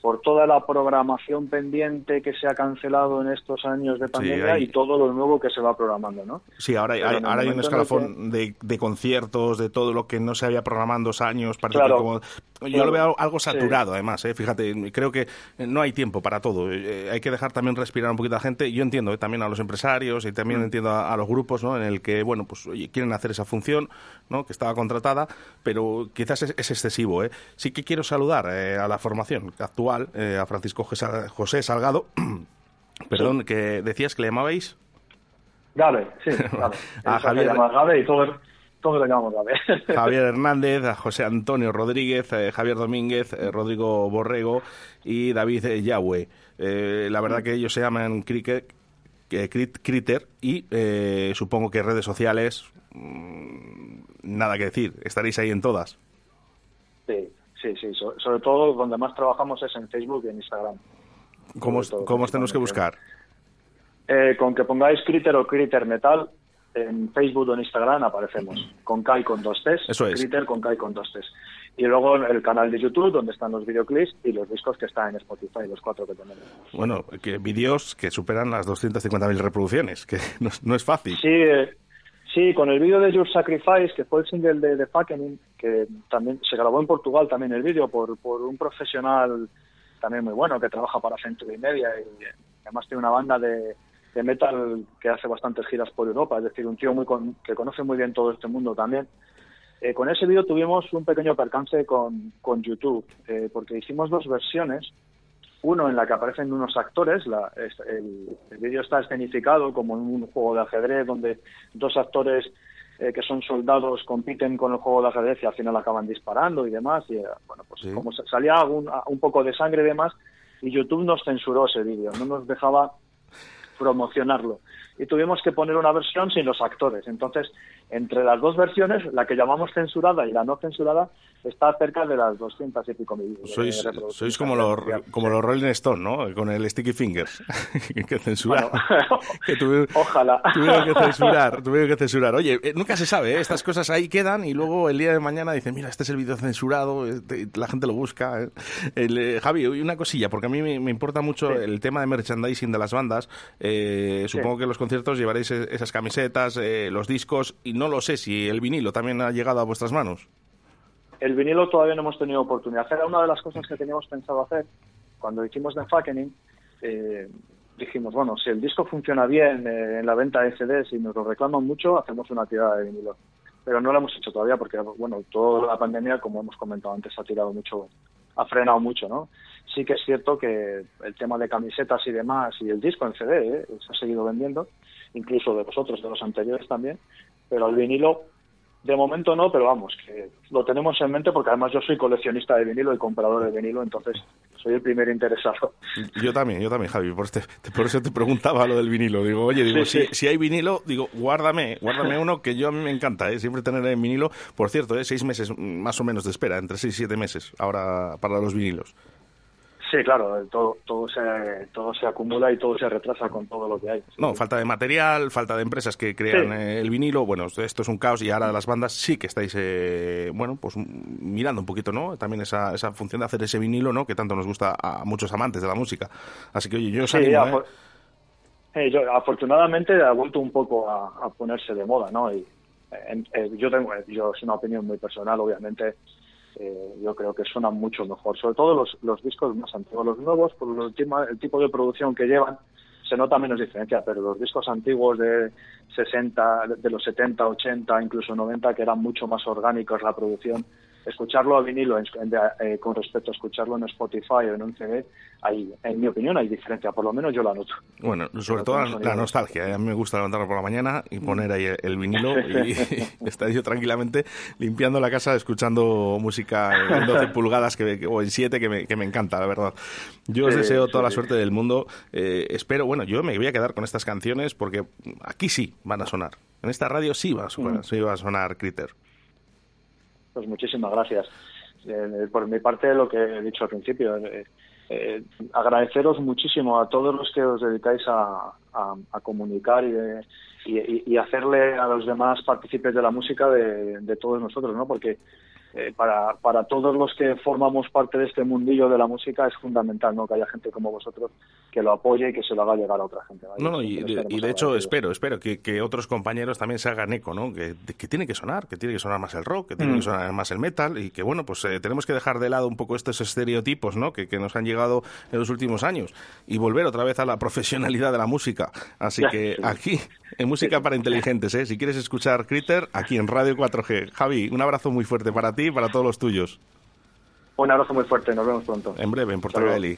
por toda la programación pendiente que se ha cancelado en estos años de pandemia hay- y todo lo nuevo que se va programando, ¿no? Sí, ahora, hay- ahora un escalafón de, de conciertos, de todo lo que no se había programado en dos años. Parece Claro, que como- yo claro, lo veo algo sí. saturado, además. ¿eh? Fíjate, creo que no hay tiempo para todo. Eh, hay que dejar también respirar un poquito a la gente. Yo entiendo eh, también a los empresarios y también Mm. entiendo a, a los grupos, ¿no? En el que, bueno, pues oye, quieren hacer esa función, ¿no? Que estaba contratada, pero quizás es, es excesivo, ¿eh? Sí que quiero saludar eh, a la formación actual, eh, a Francisco José Salgado. Perdón, que decías que le llamabais. Gabe, sí, Gabe. A Javier- Gabe y todo Gabe. Javier Hernández, a José Antonio Rodríguez, eh, Javier Domínguez, eh, Rodrigo Borrego y David eh, Yahweh. Eh, la verdad que ellos se llaman Cricket, Crit- Critter y eh, supongo que redes sociales, mm, nada que decir, estaréis ahí en todas. Sí, sí, sí. So- sobre todo donde más trabajamos es en Facebook y en Instagram. ¿Cómo, todo, cómo os tenemos que buscar? Eh, con que pongáis Critter o Critter Metal en Facebook o en Instagram aparecemos. Con K y con dos T's. Eso es. Critter con K y con dos T's. Y luego el canal de YouTube donde están los videoclips y los discos que están en Spotify, los cuatro que tenemos. Bueno, que vídeos que superan las 250.000 reproducciones, que no, es- no es fácil. Sí, eh, sí, con el vídeo de Your Sacrifice, que fue el single de, de Fucking, que también se grabó en Portugal también el vídeo por, por un profesional también muy bueno que trabaja para Century Media y eh, además tiene una banda de, de metal que hace bastantes giras por Europa, es decir, un tío muy con- que conoce muy bien todo este mundo también. Eh, con ese vídeo tuvimos un pequeño percance con, con YouTube, eh, porque hicimos dos versiones uno en la que aparecen unos actores, la- es- el, el vídeo está escenificado como en un juego de ajedrez donde dos actores eh, que son soldados compiten con el juego de ajedrez y al final acaban disparando y demás. Y eh, bueno, pues como sa- salía un poco de sangre y demás, y YouTube nos censuró ese vídeo, no nos dejaba promocionarlo. Y tuvimos que poner una versión sin los actores. Entonces, entre las dos versiones, la que llamamos censurada y la no censurada, está cerca de las 200 y pico mil. Sois, sois como los, como los Rolling Stone, ¿no? Con el Sticky Fingers. que censurar. que tuvieron, Ojalá. tuvieron que censurar, tuvieron que censurar. Oye, eh, nunca se sabe, ¿eh? estas cosas ahí quedan y luego el día de mañana dicen, mira, este es el vídeo censurado, este- la gente lo busca. ¿eh? El, eh, Javi, una cosilla, porque a mí me, me importa mucho el tema de merchandising de las bandas. Eh, supongo que en los conciertos llevaréis esas camisetas, eh, los discos, y no lo sé si el vinilo también ha llegado a vuestras manos. El vinilo todavía no hemos tenido oportunidad. Era una de las cosas que teníamos pensado hacer cuando hicimos The Fucking. Eh, dijimos, bueno, si el disco funciona bien eh, en la venta de CDs y nos lo reclaman mucho, hacemos una tirada de vinilo. Pero no lo hemos hecho todavía porque, bueno, toda la pandemia, como hemos comentado antes, ha tirado mucho, ha frenado mucho, ¿no? Sí que es cierto que el tema de camisetas y demás y el disco en CD ¿eh? se ha seguido vendiendo, incluso de vosotros, de los anteriores también, pero el vinilo de momento no, pero vamos, que lo tenemos en mente porque además yo soy coleccionista de vinilo y comprador de vinilo, entonces soy el primer interesado. Yo también, yo también, Javi. Por, este- por eso te preguntaba lo del vinilo. Digo, oye, digo, Sí, si, sí. si hay vinilo, digo, guárdame, guárdame uno que yo a mí me encanta, ¿eh? siempre tener en vinilo. Por cierto, ¿eh? seis meses mm, más o menos de espera, entre seis y siete meses ahora para los vinilos. Sí, claro, todo, todo, se, todo se acumula y todo se retrasa con todo lo que hay. No, falta de material, falta de empresas que crean Sí. eh, el vinilo. Bueno, esto es un caos y ahora las bandas sí que estáis, eh, bueno, pues mirando un poquito, ¿no? También esa, esa función de hacer ese vinilo, ¿no? Que tanto nos gusta a muchos amantes de la música. Así que, oye, yo os Sí, animo, ¿eh? afor- eh, yo- afortunadamente ha vuelto un poco a, a ponerse de moda, ¿no? Y eh, yo tengo, yo es una opinión muy personal, obviamente. Eh, yo creo que suenan mucho mejor, sobre todo los, los discos más antiguos, los nuevos, por el, tema- el tipo de producción que llevan, se nota menos diferencia, pero los discos antiguos de 60, de los 70, 80, incluso 90, que eran mucho más orgánicos la producción, escucharlo a vinilo en- en- eh, con respecto a escucharlo en Spotify o en un CD, hay, en mi opinión hay diferencia, por lo menos yo la noto. Bueno, sobre todo la, nostalgia. ¿eh? A mí me gusta levantarme por la mañana y poner ahí el, el vinilo y estar yo tranquilamente limpiando la casa escuchando música en 12 pulgadas que, que- o en 7 que me, que me encanta, la verdad. Yo os Sí, deseo sí, toda la sí. suerte del mundo. Eh, espero, bueno, yo me voy a quedar con estas canciones porque aquí sí van a sonar. En esta radio sí va a sonar, Mm. sí va a sonar Critter. Pues muchísimas gracias. Eh, por mi parte, lo que he dicho al principio, eh, eh, agradeceros muchísimo a todos los que os dedicáis a, a- comunicar y, de- y- y hacerle a los demás partícipes de la música de, de todos nosotros, ¿no? Porque eh, para, para todos los que formamos parte de este mundillo de la música es fundamental, ¿no? Que haya gente como vosotros que lo apoye y que se lo haga llegar a otra gente. ¿vale? No, no, y de, estaremos y de hecho espero, espero que, que otros compañeros también se hagan eco, ¿no? Que, que tiene que sonar, que tiene que sonar más el rock, que tiene Mm. que sonar más el metal y que, bueno, pues eh, tenemos que dejar de lado un poco estos estereotipos, ¿no? Que, que nos han llegado en los últimos años y volver otra vez a la profesionalidad de la música. Así que aquí, en Música para Inteligentes, ¿eh? Si quieres escuchar Critter, aquí en Radio 4G. Javi, un abrazo muy fuerte para ti y para todos los tuyos. Un abrazo muy fuerte, nos vemos pronto. En breve, en Portugalí.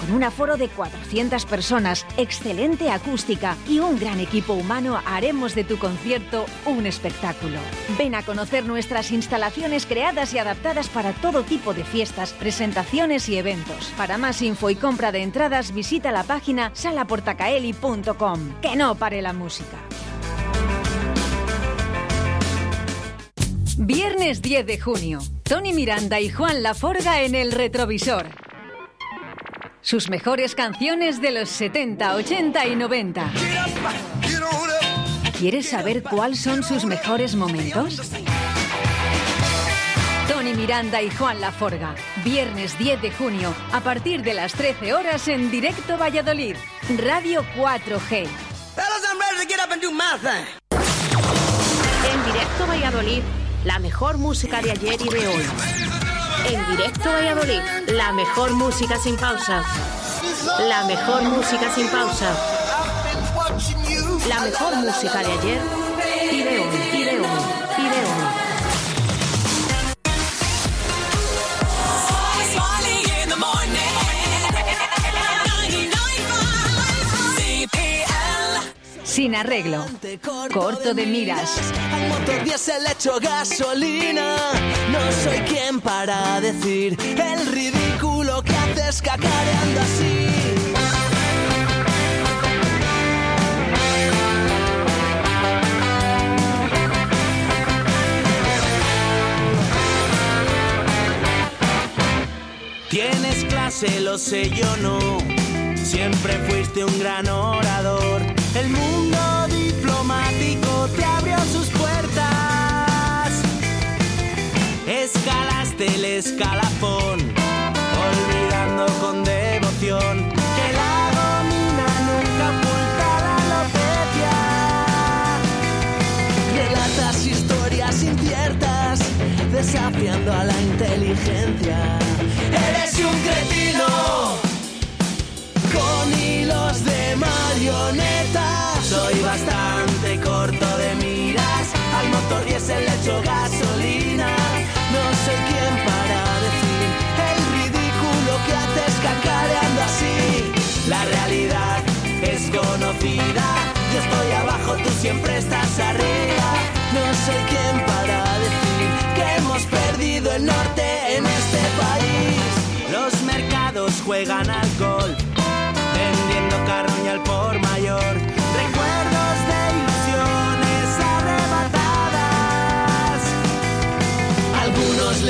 Con un aforo de 400 personas, excelente acústica y un gran equipo humano, haremos de tu concierto un espectáculo. Ven a conocer nuestras instalaciones creadas y adaptadas para todo tipo de fiestas, presentaciones y eventos. Para más info y compra de entradas, visita la página salaportacaeli.com. Que no pare la música. Viernes 10 de junio. Tony Miranda y Juan Laforga en el retrovisor. Sus mejores canciones de los 70, 80 y 90. ¿Quieres saber cuáles son sus mejores momentos? Tony Miranda y Juan Laforga. Viernes 10 de junio, a partir de las 13 horas en directo Valladolid. Radio 4G. En directo Valladolid, la mejor música de ayer y de hoy. En directo Valladolid, la mejor música sin pausa. La mejor música sin pausa. La mejor música de ayer Sin arreglo. Corto de miras. Al motor diésel le echo gasolina. No soy quien para decir el ridículo que haces cacareando así. Tienes clase, lo sé yo no. Siempre fuiste un gran orador. El mundo diplomático te abrió sus puertas. Escalaste el escalafón, olvidando con devoción que la gomina nunca oculta la alopecia. Relatas historias inciertas, desafiando a la inteligencia. Eres un cretino Soy bastante corto de miras, al motor diésel le echo gasolina. No soy quien para decir el ridículo que haces cacareando así. La realidad es conocida, yo estoy abajo, tú siempre estás arriba. No soy quien para decir que hemos perdido el norte en este país. Los mercados juegan alcohol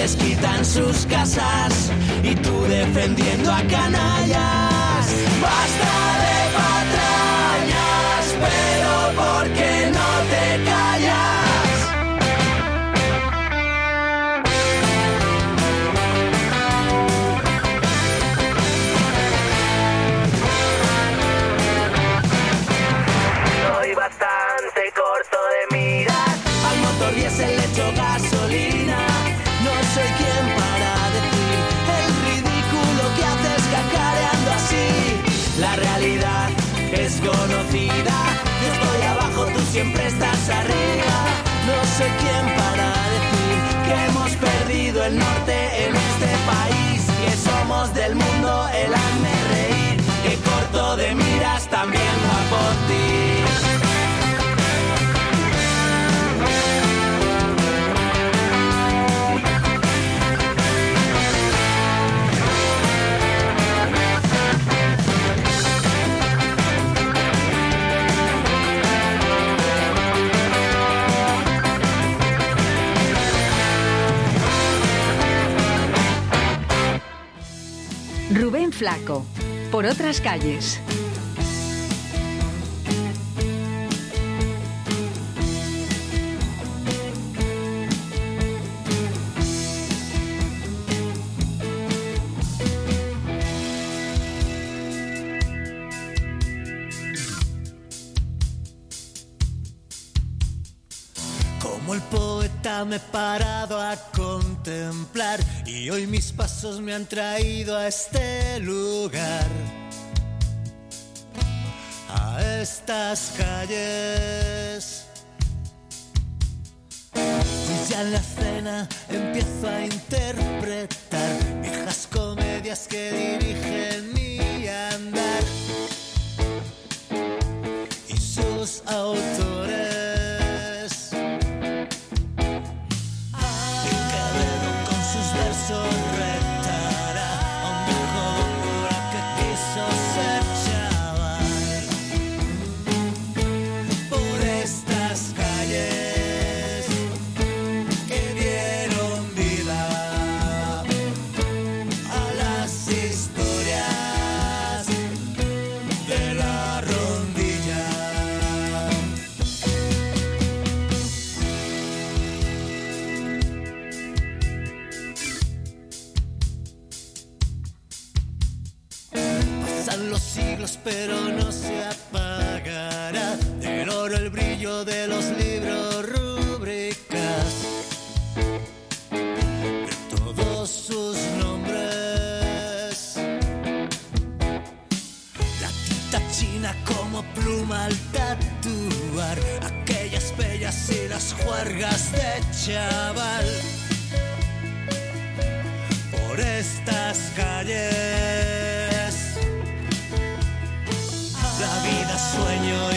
les quitan sus casas y tú defendiendo a canallas. Basta el norte en este país. Que somos del mundo el hazme reír. Que corto de miras también Flaco, por otras calles. Como el poeta me he parado a y hoy mis pasos me han traído a este lugar, a estas calles. Y ya en la cena empiezo a interpretar viejas comedias que dirigen mi andar y sus autores. las juergas de chaval por estas calles. La vida sueño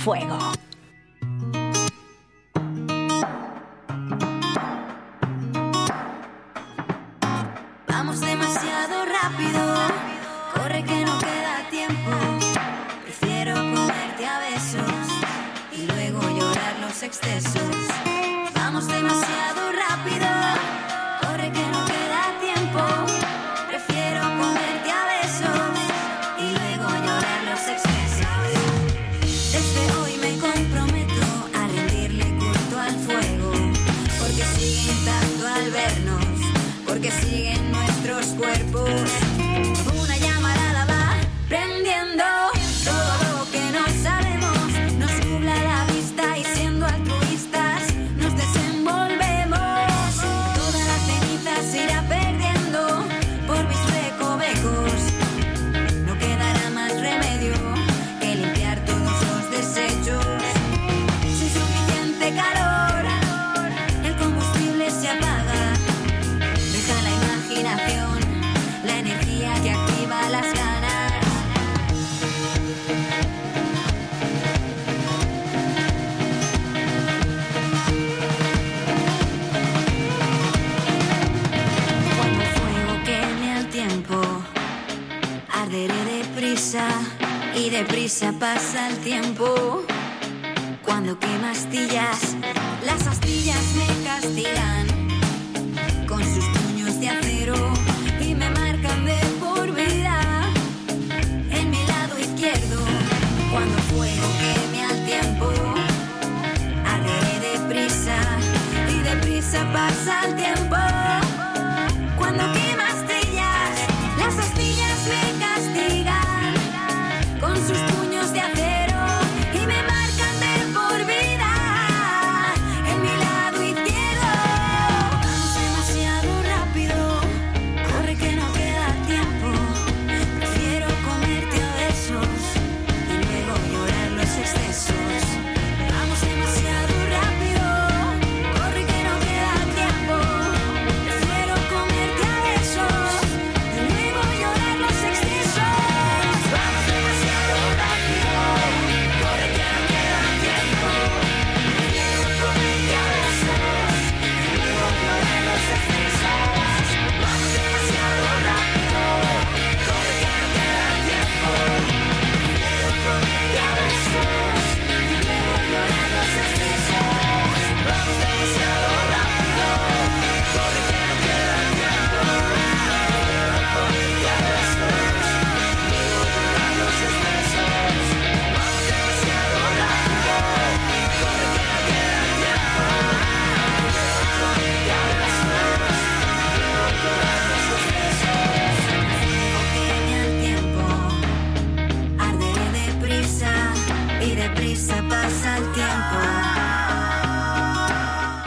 fuego. Deprisa pasa el tiempo. Cuando quema astillas, las astillas me castigan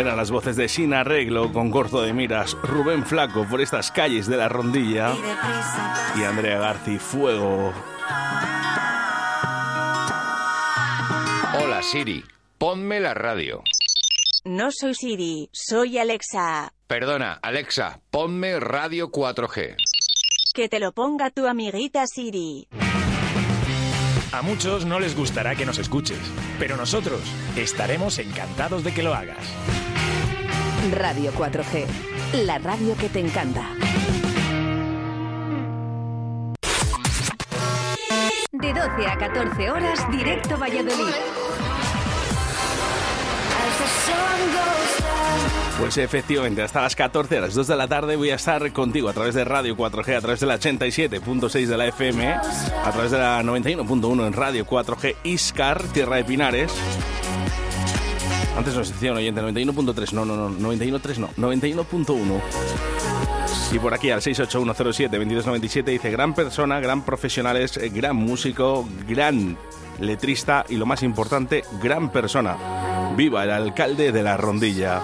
Eran las voces de Sin Arreglo con corto de miras, Rubén Flaco por estas calles de la rondilla y Andrea Garci Fuego. Hola Siri, ponme la radio. No soy Siri, soy Alexa. Perdona, Alexa, ponme Radio 4G. Que te lo ponga tu amiguita Siri. A muchos no les gustará que nos escuches, pero nosotros estaremos encantados de que lo hagas. Radio 4G, la radio que te encanta. De 12 a 14 horas, directo Valladolid. Pues efectivamente, hasta las 14, a las 2 de la tarde voy a estar contigo a través de Radio 4G, a través de la 87.6 de la FM, a través de la 91.1 en Radio 4G Iscar, Tierra de Pinares. Antes nos decía un oyente, 91.3, no, no, no, 91.3 no, 91.1. Y por aquí al 68107-2297 dice, gran persona, gran profesionales, eh, gran músico, gran letrista y lo más importante, gran persona. Viva el alcalde de la rondilla.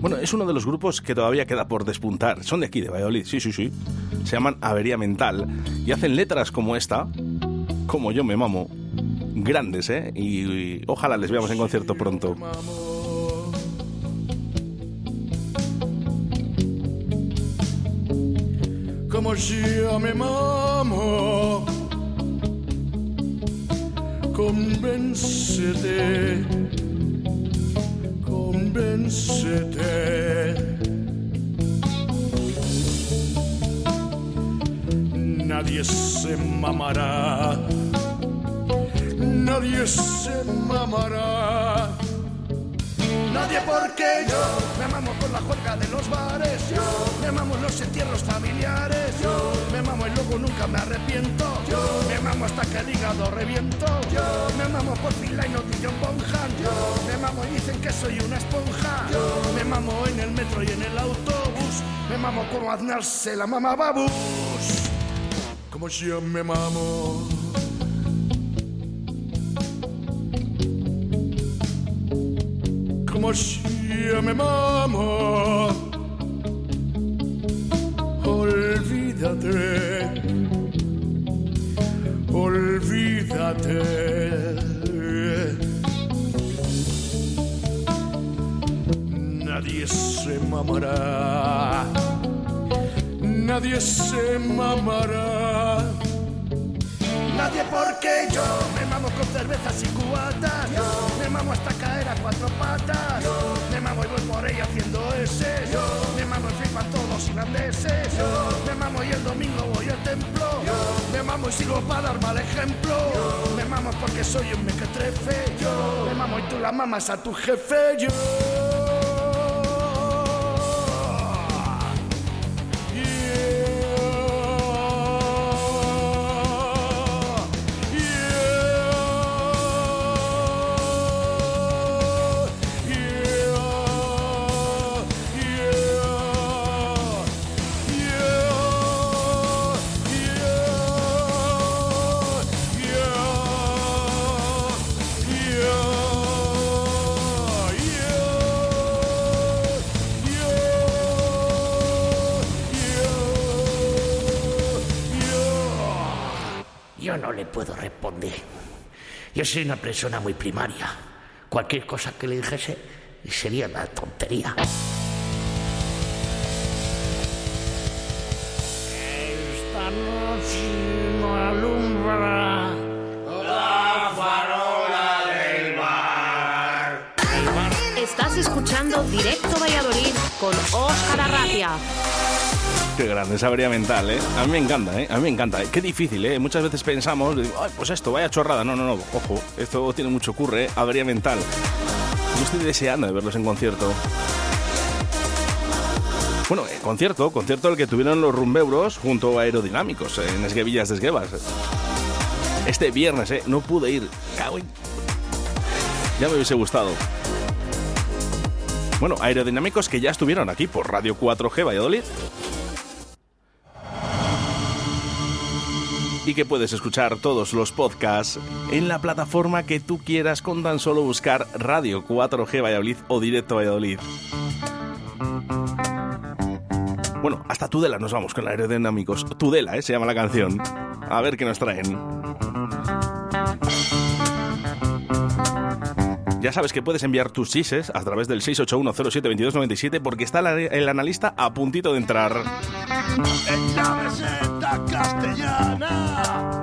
Bueno, es uno de los grupos que todavía queda por despuntar. Son de aquí, de Valladolid, sí, sí, sí. Se llaman Avería Mental y hacen letras como esta, como yo me mamo. Grandes, ¿eh? Y, ojalá les veamos en concierto pronto. como yo me mamo. Convéncete, convéncete. Nadie se mamará, nadie se mamará. Nadie porque yo me mamo por la juerga de los bares, yo me mamo en los entierros familiares, yo me mamo y luego nunca me arrepiento, yo me mamo hasta que el hígado reviento, yo me mamo por Finlay no John Bonham, yo me mamo y dicen que soy una esponja, yo me mamo en el metro y en el autobús, me mamo como Aznar se la mama babús, como yo me mamo. Me mamo. Olvídate, olvídate. Nadie se mamará, nadie se mamará. Nadie porque yo cervezas y cubatas. Me mamo hasta caer a cuatro patas. Me mamo y voy por ahí haciendo ese. Me mamo y flipan todos irlandeses. Yo me mamo y el domingo voy al templo. Me mamo y sigo para dar mal ejemplo. Me mamo porque soy un mequetrefe. Yo me mamo y tú la mamas a tu jefe. Yo Yo soy una persona muy primaria. Cualquier cosa que le dijese sería una tontería. Esta noche Grande esa mental, ¿eh? A mí me encanta, ¿eh? A mí me encanta. Qué difícil, ¿eh? Muchas veces pensamos, pues esto, vaya chorrada. No, no, no, ojo, esto tiene mucho curre, ¿eh? Avería mental. Yo estoy deseando de verlos en concierto. Bueno, eh, concierto, concierto el que tuvieron los rumbeuros junto a Aerodinámicos en Esguevillas de Esguevas. Este viernes, ¿eh? No pude ir. Ya me hubiese gustado. Bueno, Aerodinámicos que ya estuvieron aquí por Radio 4G Valladolid. Y que puedes escuchar todos los podcasts en la plataforma que tú quieras con tan solo buscar Radio 4G Valladolid o Directo Valladolid. Bueno, hasta Tudela nos vamos con aerodinámicos. Tudela, ¿eh? se llama la canción. A ver qué nos traen. Ya sabes que puedes enviar tus chises a través del 681072297 porque está el analista a puntito de entrar. Castellana,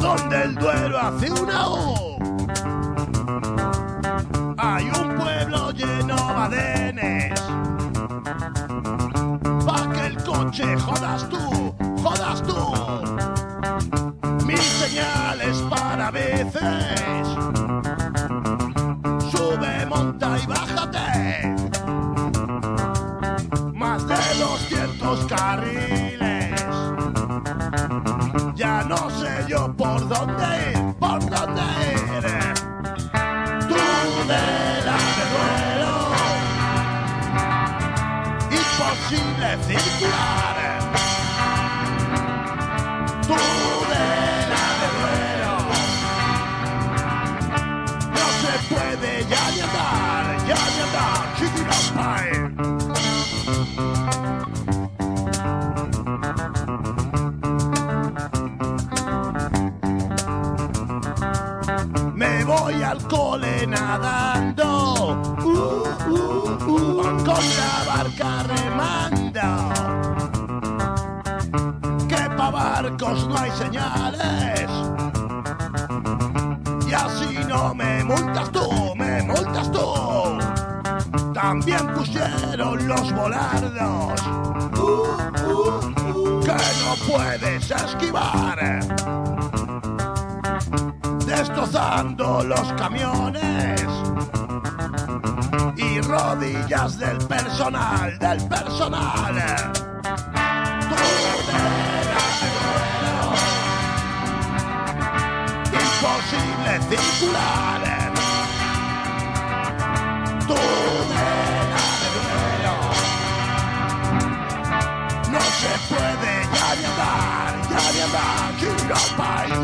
donde el Duero hace una O, hay un pueblo lleno de badenes, pa' que el coche jodas tú, jodas tú, mil señales para veces, no sé yo por dónde ir, por dónde ir. Tú de la duelo, imposible circular. Al cole nadando, uh, uh, uh, con la barca remando. Que pa' barcos no hay señales. Y así no me multas tú, me multas tú. También pusieron los volardos, uh, uh, uh, que no puedes esquivar destrozando los camiones y rodillas del personal, del personal. Vuelo, imposible circular. Vuelo, no se puede ya andar, ya ni andar, Chiropay.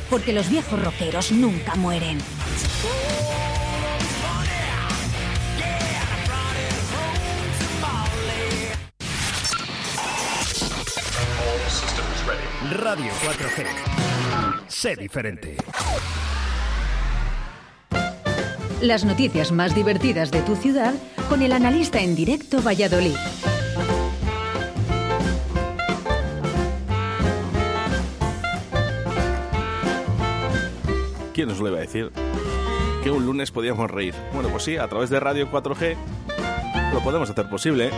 Porque los viejos rockeros nunca mueren. Radio 4G. Sé diferente. Las noticias más divertidas de tu ciudad con el analista en directo Valladolid. ¿Quién nos lo iba a decir? Que un lunes podíamos reír. Bueno, pues sí, a través de Radio 4G lo podemos hacer posible.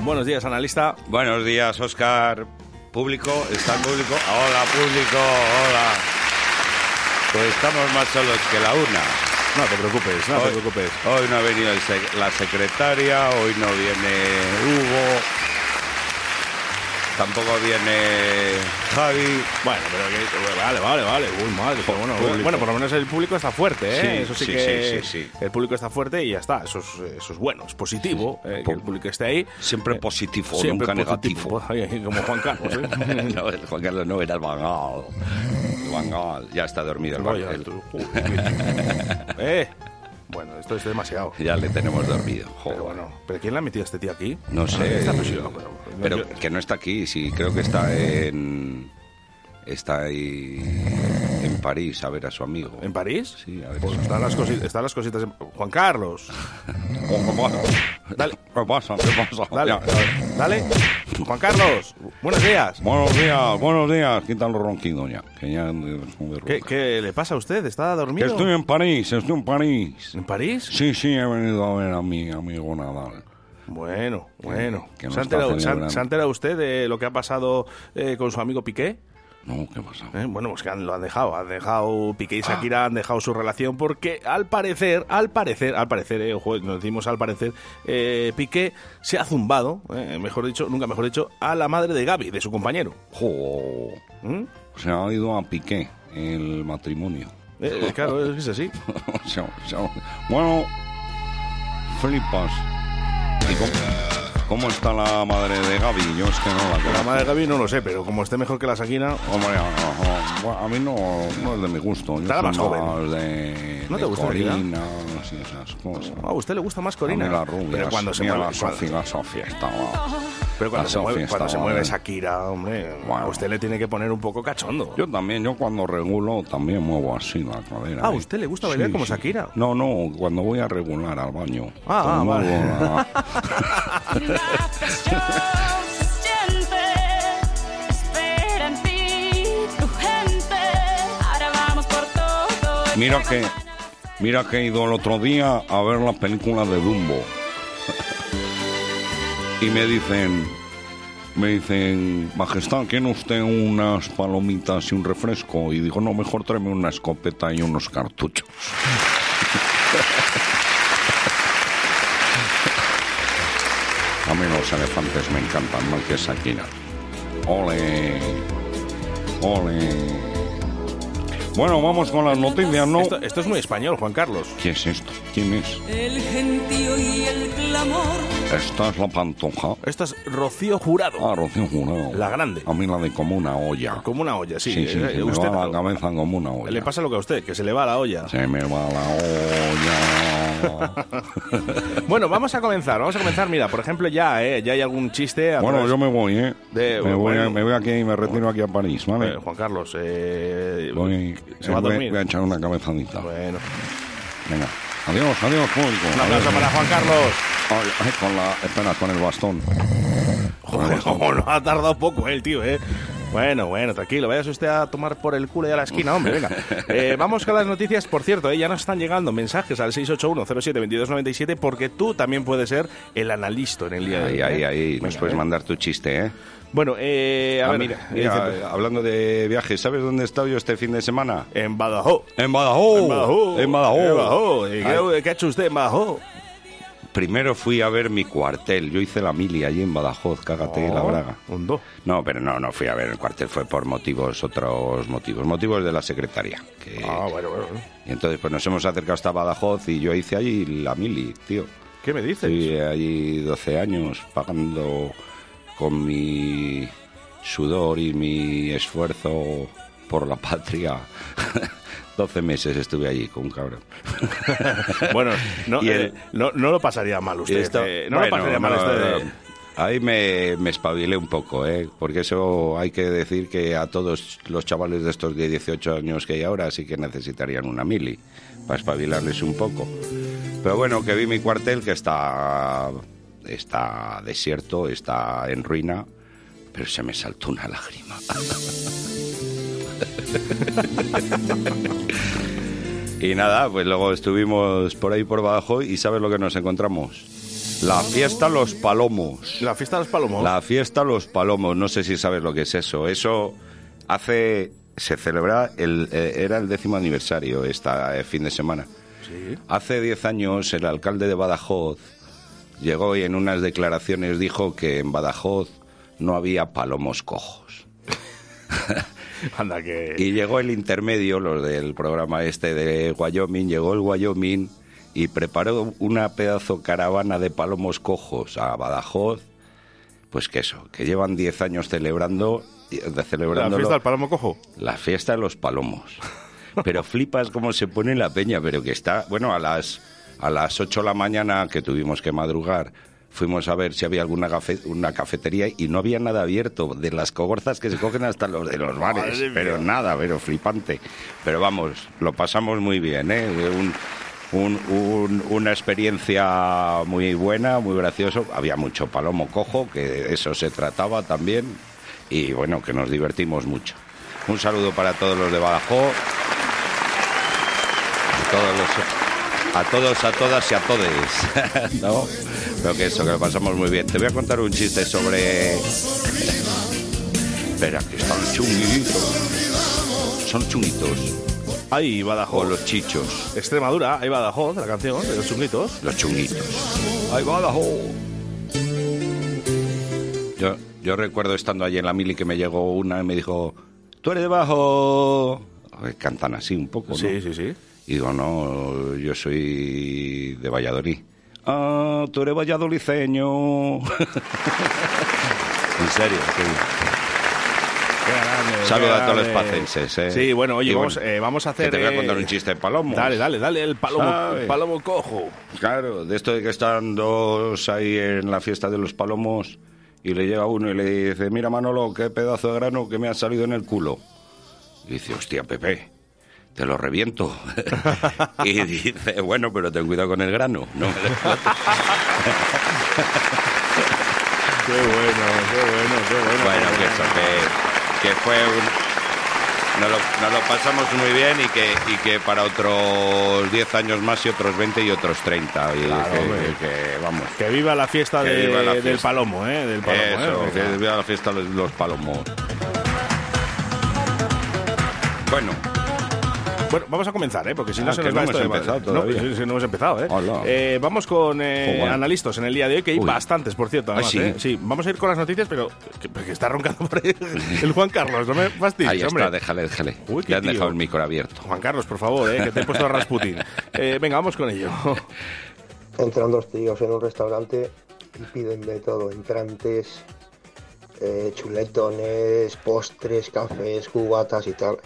Buenos días, analista. Buenos días, Oscar. Público, ¿está el público? Hola, público, hola. Pues estamos más solos que la una. No te preocupes, no hoy, te preocupes. Hoy no ha venido el sec- la secretaria, hoy no viene Hugo, tampoco viene Javi. Bueno, pero que, vale, vale, vale. Uy, madre, pero bueno, Público. bueno, por lo menos el público está fuerte, ¿eh? Sí, eso sí, sí, que sí, el público está fuerte y ya está. Eso es, eso es bueno, es positivo eh, que el público esté ahí. Siempre positivo, Siempre nunca positivo. negativo. Como Juan Carlos, ¿eh? no, el Juan Carlos no, era el Bangal. El Bangal. Ya está dormido el Bangal. eh, bueno, esto es demasiado. Ya le tenemos dormido. Joder. Pero bueno, ¿pero quién le ha metido a este tío aquí? No sé. Está presionado, pero, Pero yo- que no está aquí, sí, creo que está en. Está ahí en París a ver a su amigo. ¿En París? Sí, a ver. Pues están las, cosi- están las cositas. en- Juan Carlos. Dale. ¿Qué pasa? ¿Qué pasa? Dale. Juan Carlos, buenos días. Buenos días, buenos días. Quita los ronquidos ya. Que ya ¿Qué, qué le pasa a usted? ¿Está Que dormido? estoy en París, estoy en París. ¿En París? Sí, sí, he venido a ver a mi amigo Nadal. Bueno, bueno. que no ¿Se, ha está enterado, se ha- celebrando. se ha enterado usted de lo que ha pasado eh, con su amigo Piqué? No, ¿qué pasa? Eh, Bueno, pues que han- lo han dejado. Han dejado Piqué y Shakira, han dejado su relación porque al parecer, al parecer, al parecer, eh, ojo, nos decimos al parecer, eh, Piqué se ha zumbado, eh, mejor dicho, nunca mejor dicho, a la madre de Gaby, de su compañero. Jo. ¿Mm? Se ha ido a Piqué el matrimonio. Eh, claro, es así. O sea, bueno, flipas. ¿Y cómo, está la madre de Gaby? Yo es que no la La conozco. madre de Gaby no lo sé, pero como esté mejor que la Shakira, Hombre, a, a- bueno, a mí no, no es de mi gusto. Yo soy más joven. de, ¿No te de gusta? Corina y esas cosas. a usted le gusta más A Corina. mí la rubia, pero cuando se mueve, la Sofía, la Sofía estaba... pero cuando la se mueve, cuando se mueve Shakira, hombre, a usted le tiene que poner un poco cachondo. Yo también, yo cuando regulo también muevo así la cadera. Ah, ¿a ¿eh? usted le gusta bailar como Shakira? No, no, cuando voy a regular al baño. Ah, ah, vale. la- Mira que, mira que he ido el otro día a ver la película de Dumbo. y me dicen, me dicen, Majestad, ¿quiere usted unas palomitas y un refresco? Y digo, no, mejor tráeme una escopeta y unos cartuchos. A mí los elefantes me encantan más que Shakira. Ole, ole. Bueno, vamos con las noticias, ¿no? Esto, esto es muy español, Juan Carlos. ¿Qué es esto? ¿Quién es? El gentío y el clamor. Esta es la pantoja. Esta es Rocío Jurado. Ah, Rocío Jurado. La grande. A mí la de como una olla. Como una olla, sí. Sí, sí, Eh, se me usted- va la cabeza como una olla. Le pasa lo que a usted, que se le va la olla. Se me va la olla. Bueno, vamos a comenzar. Vamos a comenzar. Mira, por ejemplo, ya, ¿eh? Ya hay algún chiste. a bueno, través yo me voy, ¿eh? de- me, voy, bueno, me voy aquí, me retiro aquí a París, ¿vale? eh, Juan Carlos, eh, Voy, se va a dormir. voy a echar una cabezadita. Bueno. Venga. Adiós, adiós, público. Un aplauso Adiós. para Juan Carlos. Ay, ay, con la, espera, con el bastón. Joder, no ha tardado poco, el tío, ¿eh? Bueno, bueno, tranquilo, vayas usted a tomar por el culo y a la esquina, hombre, venga. Eh, vamos con las noticias, por cierto, eh, ya nos están llegando mensajes al 681-07-2297 porque tú también puedes ser el analista en el día de Ahí, hoy. ahí, ¿eh? ahí. Nos Venga, puedes eh. mandar tu chiste, ¿eh? Bueno, eh, a Ah, ver, mira, ¿qué mira, dice? hablando de viajes, ¿sabes dónde he estado yo este fin de semana? En Badajoz. En Badajoz. En Badajoz. En Badajoz. En Badajoz. ¿Y Ay, ¿Qué, qué ha hecho usted en Badajoz? Primero fui a ver mi cuartel. Yo hice la mili allí en Badajoz, cágate la Oh, braga. No, pero no, no fui a ver el cuartel, fue por motivos, otros motivos, motivos de la secretaria. que- Ah, bueno, bueno. Y entonces pues nos hemos acercado hasta Badajoz y yo hice allí la mili, tío. ¿Qué me dices? Estoy allí 12 años pagando con mi sudor y mi esfuerzo por la patria. 12 meses estuve allí con un cabrón. Bueno, no, Y el- eh, no, no lo pasaría mal usted. esto- eh, no bueno, lo pasaría mal no, usted. Ahí me, me espabilé un poco, ¿eh? porque eso hay que decir que a todos los chavales de estos de 18 años que hay ahora sí que necesitarían una mili para espabilarles un poco. Pero bueno, que vi mi cuartel que está, está desierto, está en ruina, pero se me saltó una lágrima. y nada, pues luego estuvimos por ahí por Badajoz y ¿sabes lo que nos encontramos? La fiesta Los Palomos. La fiesta de los palomos. La fiesta Los Palomos, no sé si sabes lo que es eso. Eso hace, se celebra, el, eh, era el décimo aniversario esta eh, fin de semana. Sí. Hace 10 años el alcalde de Badajoz llegó y en unas declaraciones dijo que en Badajoz no había palomos cojos. Anda que... Y llegó el intermedio, los del programa este de Wyoming, llegó el Wyoming y preparó una pedazo caravana de palomos cojos a Badajoz. Pues que eso, que llevan 10 años celebrando, La fiesta del palomo cojo. la fiesta de los palomos. Pero flipas cómo se pone la peña, pero que está, bueno, a las a las 8 de la mañana que tuvimos que madrugar, fuimos a ver si había alguna una cafetería y no había nada abierto, de las cogorzas que se cogen hasta los de los bares, Madre mía. pero nada, pero flipante. Pero vamos, lo pasamos muy bien, ¿eh? Un- un- un- una experiencia muy buena, muy gracioso. Había mucho palomo cojo, que de eso se trataba también. Y bueno, que nos divertimos mucho. Un saludo para todos los de Badajoz. Todos, los- a todos, a todas y a todes. ¿No? Pero que eso, que lo pasamos muy bien. Te voy a contar un chiste sobre. Espera, que están chunguitos. Son chunguitos. Ahí O Badajoz. los chichos. Extremadura, ahí Badajoz, la canción de los chunguitos. Los chunguitos. ¡Ay, Badajoz! Yo, yo recuerdo estando allí en la mili que me llegó una y me dijo, ¿tú eres de? Cantan así un poco, ¿no? Sí, sí, sí. Y digo, no, yo soy de Valladolid. Ah, tú eres valladoliceño. en serio, sí. Saludo a todos los pacenses, ¿eh? Sí, bueno, oye, vamos, eh, vamos a hacer... Que te voy a contar eh, un chiste de palomo. Dale, dale, dale, el palomo, ¿Sabes? el palomo cojo. Claro, de esto de que están dos ahí en la fiesta de los palomos y le llega uno y le dice, mira Manolo, qué pedazo de grano que me ha salido en el culo. Dice, hostia, Pepe, te lo reviento. y dice, bueno, pero ten cuidado con el grano. No me lo explotes". Qué bueno, qué bueno, qué bueno. bueno, que eso, que, que fue un... Nos lo, nos lo pasamos muy bien y que, y que para otros 10 años más y otros 20 y otros 30. Y Claro, que- vamos. Que viva la fiesta, Que de- viva la del palomo, ¿eh? Del palomo, Eso, ¿eh? que viva la fiesta de los palomos. Bueno, Bueno, vamos a comenzar, ¿eh? Porque si no Ah, se nos no va hemos esto de empezado todavía. No, no hemos empezado, ¿eh? Hola. Eh, vamos con eh, Joder. analistas en el día de hoy, que hay Uy. bastantes, por cierto. Ah, ¿sí? ¿eh? Sí, vamos a ir con las noticias, pero que, que está roncando por ahí el Juan Carlos, no me fastidies, ahí hombre. déjale, déjale. Uy, qué Le han tío. dejado el micro abierto. Juan Carlos, por favor, ¿eh? que te he puesto a Rasputin. Eh, venga, vamos con ello. Entran dos tíos en un restaurante y piden de todo, entrantes, eh, chuletones, postres, cafés, cubatas y tal.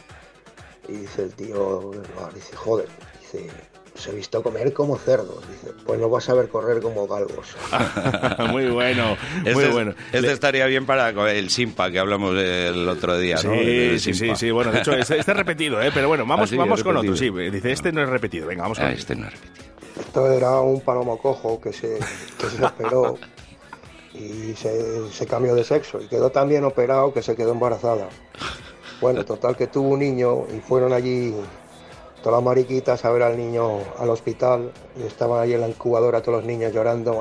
Y dice el tío, del bar, dice, joder, dice, os he visto comer como cerdos. Dice, pues no vas a ver correr como galgos. muy bueno, muy Este, bueno. este estaría bien para el Simpa que hablamos el otro día, ¿no? Sí, El sí, sí, Simpa. sí, bueno, de hecho, este, este es repetido, ¿eh? Pero bueno, vamos, Ah, sí, vamos con otro, sí. Dice, este no es repetido, venga, vamos con Ah, este no es repetido. Esto era un palomo cojo que se, que se operó y se, se cambió de sexo y quedó tan bien operado que se quedó embarazada. Bueno, total que tuvo un niño y fueron allí todas las mariquitas a ver al niño al hospital y estaban allí en la incubadora todos los niños llorando.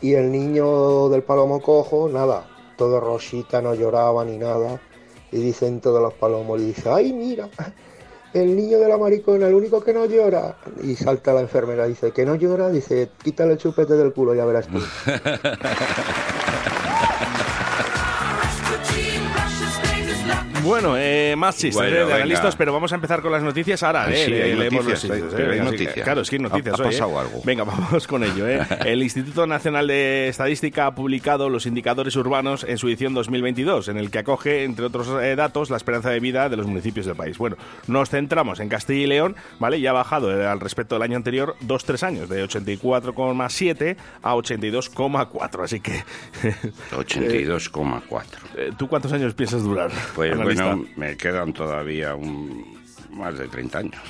Y el niño del palomo cojo, nada, todo rosita, no lloraba ni nada. Y dicen todos los palomos, y dice, ay mira, el niño de la maricona, el único que no llora. Y salta la enfermera, dice, que no llora, dice, quítale el chupete del culo, ya verás tú. Bueno, eh, más chistes Bueno, de venga. analistas, pero vamos a empezar con las noticias ahora. Ah, eh, sí, le- hay leemos noticias, los hay- eh, hay noticias. Claro, es que hay noticias. Ha- ha hoy, eh. pasado algo. Venga, vamos con ello. eh. El Instituto Nacional de Estadística ha publicado los indicadores urbanos en su edición 2022, en el que acoge, entre otros eh, datos, la esperanza de vida de los municipios del país. Bueno, nos centramos en Castilla y León, ¿vale? Y ha bajado eh, al respecto del año anterior dos, tres años, de 84,7 a 82,4. Así que... 82,4. Eh, ¿Tú cuántos años piensas durar? Pues bueno, me quedan todavía un, más de 30 años.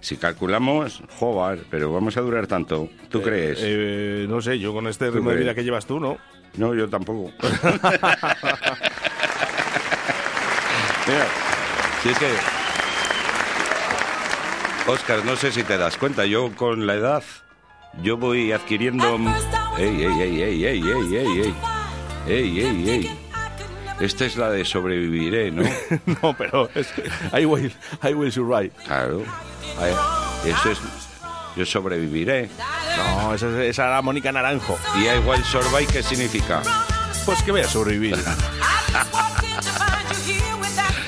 si calculamos, joder, pero vamos a durar tanto. ¿Tú crees? Eh, no sé, yo con este ¿Tú ritmo de vida que llevas tú, ¿no? No, yo tampoco. Mira, si es que... Oscar, no sé si te das cuenta, yo con la edad, yo voy adquiriendo... ¡Ey, ey, ey, ey, ey, ey, ey, ey! ¡Ey, ey, ey! Esta es la de sobreviviré, ¿no? no, pero es I will, I will survive. Claro. Eso es... Yo sobreviviré. No, esa, es- esa era Mónica Naranjo. ¿Y I will survive qué significa? Pues que voy a sobrevivir.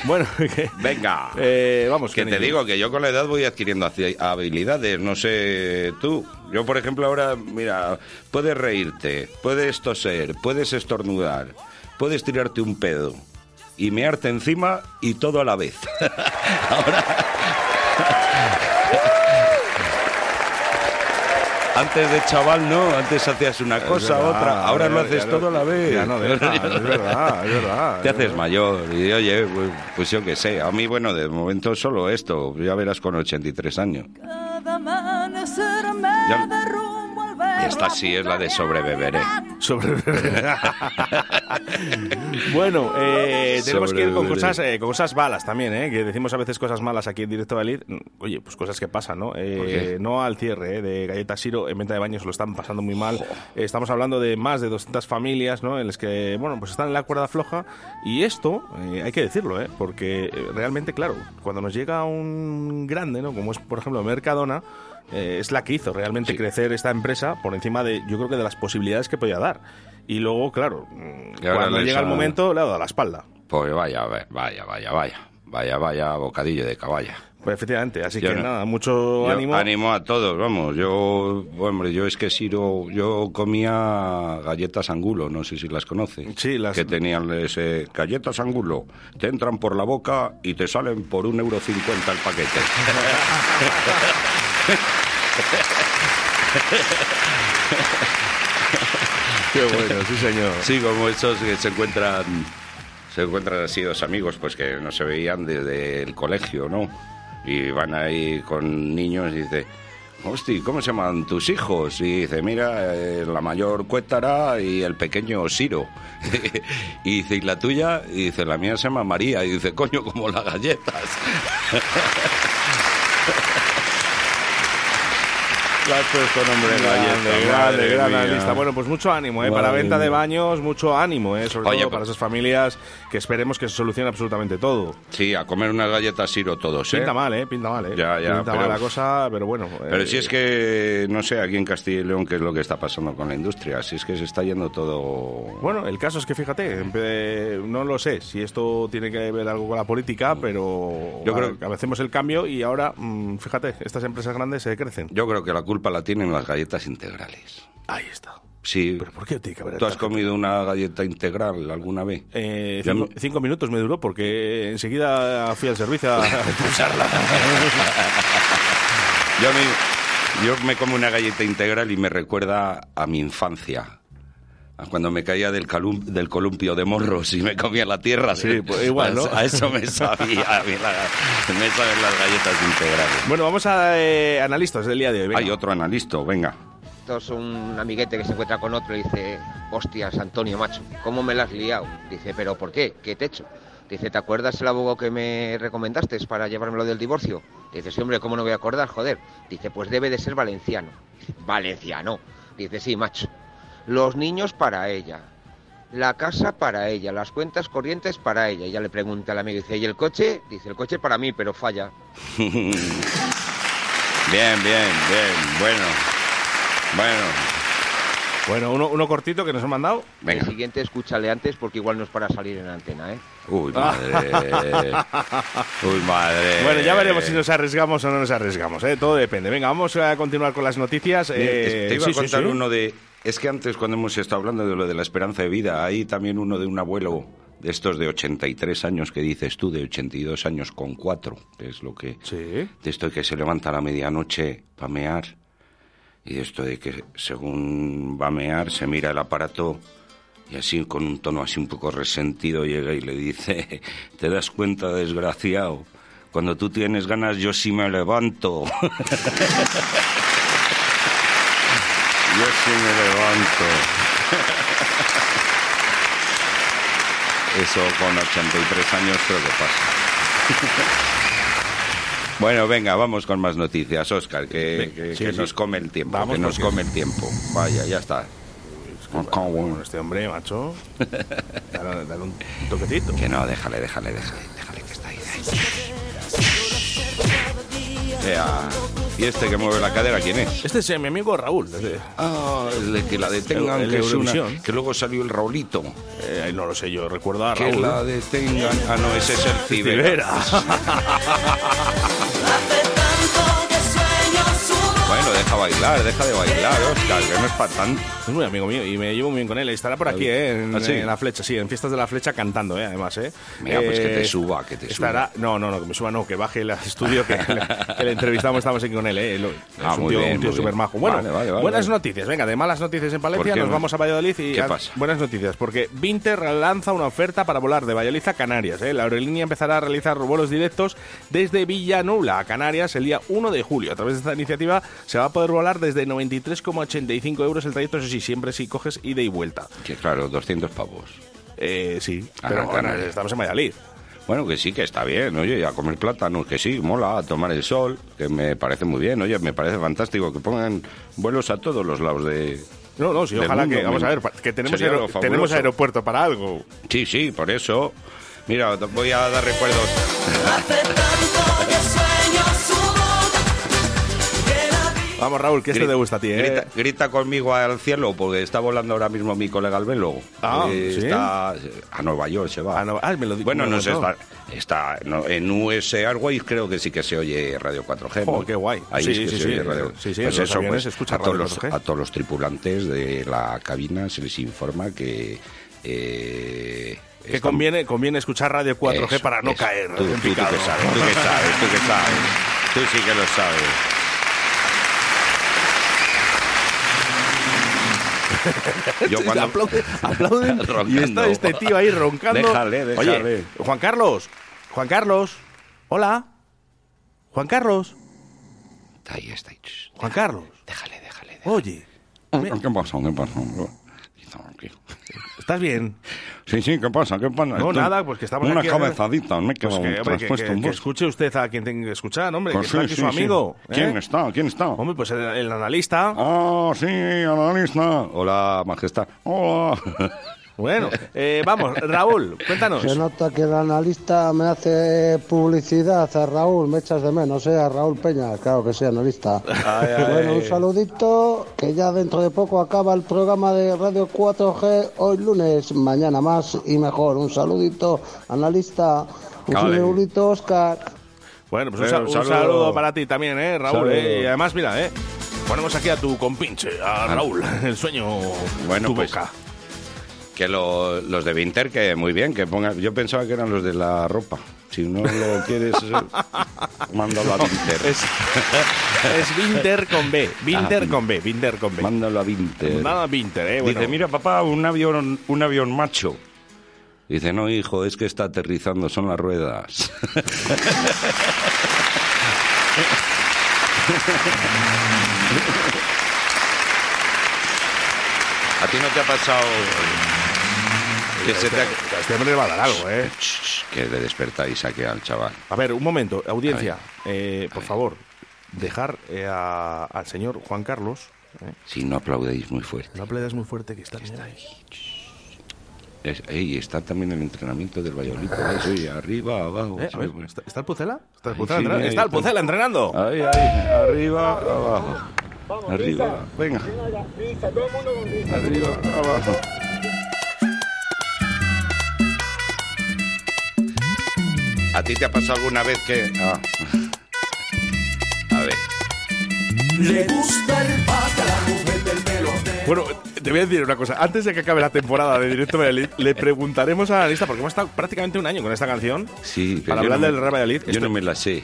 bueno, que, Venga. eh, vamos. Que te digo que yo con la edad voy adquiriendo habilidades, no sé tú. Yo, por ejemplo, ahora, mira, puedes reírte, puedes toser, puedes estornudar, puedes tirarte un pedo y mearte encima y todo a la vez. ahora. Antes de chaval, no, antes hacías una cosa, verdad, otra, ahora lo haces todo a la vez. Ya no deja, es verdad, es verdad. Te haces mayor y oye, pues, pues yo qué sé. A mí, bueno, de momento solo esto. Ya verás con 83 años. Ya- Esta sí es la de sobrebeberé. Sobrebeberé. bueno, eh, tenemos que ir con cosas, eh, con cosas malas también, ¿eh? Que decimos a veces cosas malas aquí en Directo Valid. Oye, pues cosas que pasan, ¿no? Eh, no al cierre eh, de Galletas Siro en venta de baños, lo están pasando muy mal. Eh, estamos hablando de más de 200 familias, ¿no? En las que, bueno, pues están en la cuerda floja. Y esto, eh, hay que decirlo, ¿eh? Porque eh, realmente, claro, cuando nos llega un grande, ¿no? Como es, por ejemplo, Mercadona, eh, es la que hizo realmente crecer esta empresa por encima de, yo creo que de las posibilidades que podía dar. Y luego, claro, mm, Y cuando llega el momento, le ha dado la espalda. Pues vaya, vaya, vaya, vaya. Vaya, vaya, bocadillo de caballa. Pues efectivamente, así Yo que no- nada, mucho ánimo. ánimo a todos, vamos. Yo, hombre, yo es que Siro, yo comía galletas angulo, no sé si las conoces. Sí, las- Que tenían ese galletas angulo. Te entran por la boca y te salen por un euro cincuenta el paquete. Qué bueno, sí señor. Sí, como esos que se encuentran, se encuentran así dos amigos, pues que no se veían desde el colegio, ¿no? Y van ahí con niños y dice, hosti, ¿cómo se llaman tus hijos? Y dice, mira, eh, la mayor Cuétara y el pequeño Siro. y dice, ¿y la tuya? Y dice, la mía se llama María. Y dice, coño, como las galletas. Has puesto nombre Grande, grande, gran analista. Bueno, pues mucho ánimo, ¿eh? Para venta de baños, mucho ánimo, ¿eh? Sobre Oye, todo pues- para esas familias que esperemos que se solucione absolutamente todo. Sí, a comer unas galletas Siro todos, ¿eh? Pinta mal, ¿eh? Pinta mal, ¿eh? Ya, ya, Pinta pero- mal la cosa, pero bueno. Pero eh, si es que, no sé, aquí en Castilla y León qué es lo que está pasando con la industria, si es que se está yendo todo... Bueno, el caso es que fíjate, no lo sé si esto tiene que ver algo con la política, pero Yo creo- que hacemos el cambio y ahora, mm, fíjate, estas empresas grandes se crecen. Yo creo que la culpa la tienen las galletas integrales. Ahí está. Sí. ¿Pero por qué tiene que haber ¿Tú has comido una galleta integral alguna vez? Eh, cinco, me- cinco minutos me duró porque enseguida fui al servicio a expulsarla. Yo, mí- yo me como una galleta integral y me recuerda a mi infancia. Cuando me caía del, calum- del columpio de morros y me comía la tierra. Sí, pues igual, a, ¿no? eso- a eso me sabía. A mí la- me saben las galletas integrales. Bueno, vamos a eh, analistas del día de hoy. venga. Hay otro analista, venga. Esto es un amiguete que se encuentra con otro y dice, hostias, Antonio, macho, ¿cómo me la has liado? Dice, ¿pero por qué? ¿Qué te he hecho? Dice, ¿te acuerdas el abogado que me recomendaste para llevármelo del divorcio? Dice, sí, hombre, ¿cómo no voy a acordar? Joder. Dice, pues debe de ser valenciano. Dice, ¿Valenciano? Dice, sí, macho. Los niños para ella. La casa para ella, las cuentas corrientes para ella. Y ya le pregunta al amigo, dice, ¿y el coche? Dice, el coche para mí, pero falla. bien, bien, bien. Bueno. Bueno. Bueno, uno, uno cortito que nos han mandado. El siguiente escúchale antes porque igual no es para salir en antena, ¿eh? Uy, madre. Uy, madre. Bueno, ya veremos si nos arriesgamos o no nos arriesgamos, ¿eh? todo depende. Venga, vamos a continuar con las noticias. eh, Te iba sí, a sí, contar sí. uno de... Es que antes cuando hemos estado hablando de lo de la esperanza de vida, hay también uno de un abuelo de estos de 83 años que dices tú, de 82 años con cuatro, que es lo que... De esto de que se levanta a la medianoche para mear y de esto de que según va a mear se mira el aparato y así con un tono así un poco resentido llega y le dice, ¿te das cuenta, desgraciado? Cuando tú tienes ganas yo sí me levanto. Sí me levanto. Eso con 83 años creo que pasa. Bueno, venga, vamos con más noticias, Oscar, que, que- sí, que sí. nos come el tiempo, Vamos, que nos porque- come el tiempo. Vaya, ya está. Bueno, este hombre, macho. Dale, dale un toquecito. Que no, déjale, déjale, déjale, déjale que está ahí. Ea, ¿Y este que mueve la cadera quién es? Este es eh, mi amigo Raúl. desde- Ah, el de que la detengan, El- el que, es una- que luego salió el Raulito. Eh, no lo sé, yo recuerdo a Que Raúl. la detengan. Ah, no, ese es el Cibera. Cibera. deja bailar, deja de bailar, Oscar, que no es para tanto. Es muy amigo mío y me llevo muy bien con él. Estará por aquí, ¿eh? En, ¿Ah, sí? en la flecha, sí, en fiestas de la flecha cantando, ¿eh? Además, ¿eh? Mira, pues que te Eh, suba, que te estará... No, no, no, que me suba, no, que baje el estudio, que, le, que le entrevistamos, estamos aquí con él, ¿eh? Es Ah, un muy tío, bien, un tío súper bien. majo. Bueno, Vale, vale, vale, buenas noticias. Venga, de malas noticias en Palencia ¿Por qué nos no? vamos a Valladolid y... ¿Qué ah, pasa? Buenas noticias, porque Vinter lanza una oferta para volar de Valladolid a Canarias, ¿eh? La aerolínea empezará a realizar vuelos directos desde Villanueva a Canarias el día 1 de julio. A través de esta iniciativa se va a poder volar desde 93,85 euros el trayecto, eso sí, siempre si coges ida y vuelta. Que claro, 200 pavos. Eh, sí, Ah, pero estamos en Valladolid. Bueno, que sí, que está bien, oye, a comer plátano, que sí, mola, a tomar el sol, que me parece muy bien, oye, me parece fantástico que pongan vuelos a todos los lados de... No, no, sí, ojalá mundo, que, vamos a ver, que tenemos, tenemos aeropuerto para algo. Sí, sí, por eso. Mira, voy a dar recuerdos. Vamos, Raúl, que Gri- te gusta a ti, ¿eh? Grita, grita conmigo al cielo, porque está volando ahora mismo mi colega el velo. Ah, Eh, ¿sí? Está a Nueva York, se va. ah, me lo bueno, no sé, está, está no, en US Airways creo que sí que se oye Radio 4G. ¿no? Oh, qué guay. Ahí Sí, es que sí, se sí, oye eh, Radio. sí, sí, Pues eso, pues, escucha a todos, los, 4G. a todos los tripulantes de la cabina se les informa que... eh, Que están- conviene, conviene escuchar Radio 4G Eso, para no eso. caer. Tú, tú, tú que sabes, tú que sabes, tú que sabes. Tú sí que lo sabes. Yo cuando- Aplauden, aplauden y está este tío ahí roncando. Déjale, déjale. Oye, Juan Carlos, Juan Carlos, hola. Juan Carlos, Está ahí, está ahí. Juan Carlos. Déjale, déjale. Oye, ¿Qué pasa? ¿Qué pasa? ¿Estás bien? Sí, sí, ¿qué pasa? ¿Qué pasa? No, Esto- nada, pues que estamos Una aquí- cabezadita, me he Pues quedado que, hombre, que- que- un que bus. escuche usted a quien tenga que escuchar, hombre, Pues que está sí, aquí sí, su sí. amigo. ¿Quién ¿eh? está? ¿Quién está? Hombre, pues el, el analista. Ah, sí, analista. Hola, majestad. Hola. Bueno, eh, vamos, Raúl, cuéntanos. Se nota que el analista me hace publicidad a Raúl, me echas de menos, ¿eh? A Raúl Peña, claro que sí, analista. ay. Bueno, un saludito, que ya dentro de poco acaba el programa de Radio 4G, hoy lunes, mañana más y mejor. Un saludito, analista, un saludito, Oscar. Bueno, pues un, sa- un un saludo. para ti también, ¿eh, Raúl? Eh, y además, mira, ¿eh? Ponemos aquí a tu compinche, a Raúl, el sueño, Bueno, tu pues, boca. Que lo- los de Vinter, que muy bien, que pongan. Yo pensaba que eran los de la ropa. Si no lo quieres, eh, mándalo a Vinter. Es, es Vinter con B. Vinter con B. Vinter con B. Mándalo a Vinter. Nada Vinter, eh. Bueno. Dice, mira papá, un avión, un avión macho. Dice, no hijo, es que está aterrizando, son las ruedas. ¿A ti no te ha pasado que se te ha... Este hombre le va a dar algo, ¿eh? Que le despertáis aquí al chaval. A ver, un momento, audiencia. eh, por favor, dejar eh, a- al señor Juan Carlos. eh, Si no aplaudéis muy fuerte. No aplaudas muy fuerte que está, ahí. Es- ey, está también el entrenamiento del Valladolid. ahí, sí, arriba, abajo. Eh, ver. ¿está, está el Pucela? ¿Está el Ahí Pucela, sí, entrenando? ahí ¿Está el está. Pucela entrenando? Ahí, ahí, arriba, abajo. Arriba, venga. Arriba, abajo. ¿A ti te ha pasado alguna vez que.? ah. A ver. Le gusta el la mujer del Bueno, te voy a decir una cosa. Antes de que acabe la temporada de Directo Valladolid, le preguntaremos a la lista, porque hemos estado prácticamente un año con esta canción. Sí, pero Para hablar no del Real Valladolid. Yo Esto- no me la sé.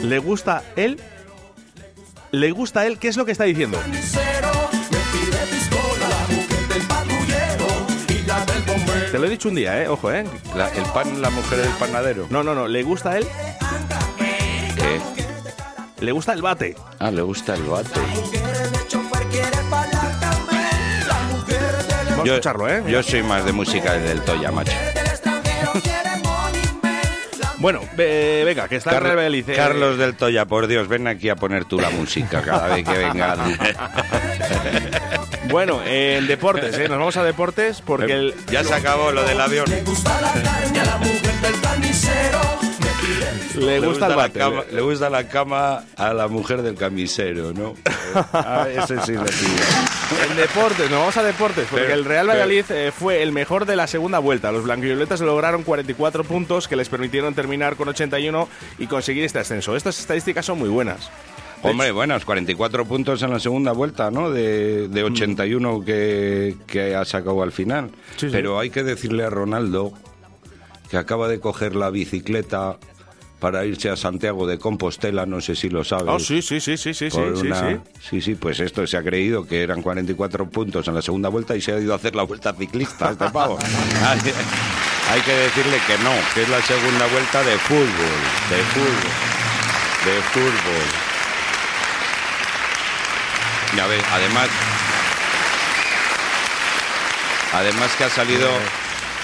¿Le gusta él? ¿Le gusta él? ¿Qué es lo que está diciendo? Te lo he dicho un día, ¿eh? Ojo, ¿eh? La- el pan, la mujer del panadero. No, no, no. ¿Le gusta a él? ¿Qué? ¿Le gusta el bate? Ah, le gusta el bate. Vamos a escucharlo, ¿eh? Yo soy más de música del Toya, macho. Bueno, eh, venga, que está el Carlos, eh. Carlos del Toya, por Dios, ven aquí a poner tú la música cada vez que vengas. Bueno, en deportes, ¿eh? Nos vamos a deportes porque el... Ya se acabó lo del avión. Le gusta el la cama- le gusta la cama a la mujer del camisero, ¿no? Ah, ese sí lo pillo. En deportes, nos vamos a deportes, porque Pero- el Real Valladolid eh, fue el mejor de la segunda vuelta. Los blanquivioletas lograron 44 puntos que les permitieron terminar con 81 y conseguir este ascenso. Estas estadísticas son muy buenas. Hombre, buenos, 44 puntos en la segunda vuelta, ¿no? De, de 81 que, que ha sacado al final. Sí, sí. Pero hay que decirle a Ronaldo que acaba de coger la bicicleta para irse a Santiago de Compostela, no sé si lo sabes. Ah, sí, sí, sí, sí, sí, sí, sí, una- sí. sí, sí, pues esto se ha creído que eran 44 puntos en la segunda vuelta y se ha ido a hacer la vuelta ciclista este pavo. hay, hay que decirle que no, que es la segunda vuelta de fútbol, de fútbol, de fútbol. Y a ver, además, además que ha salido,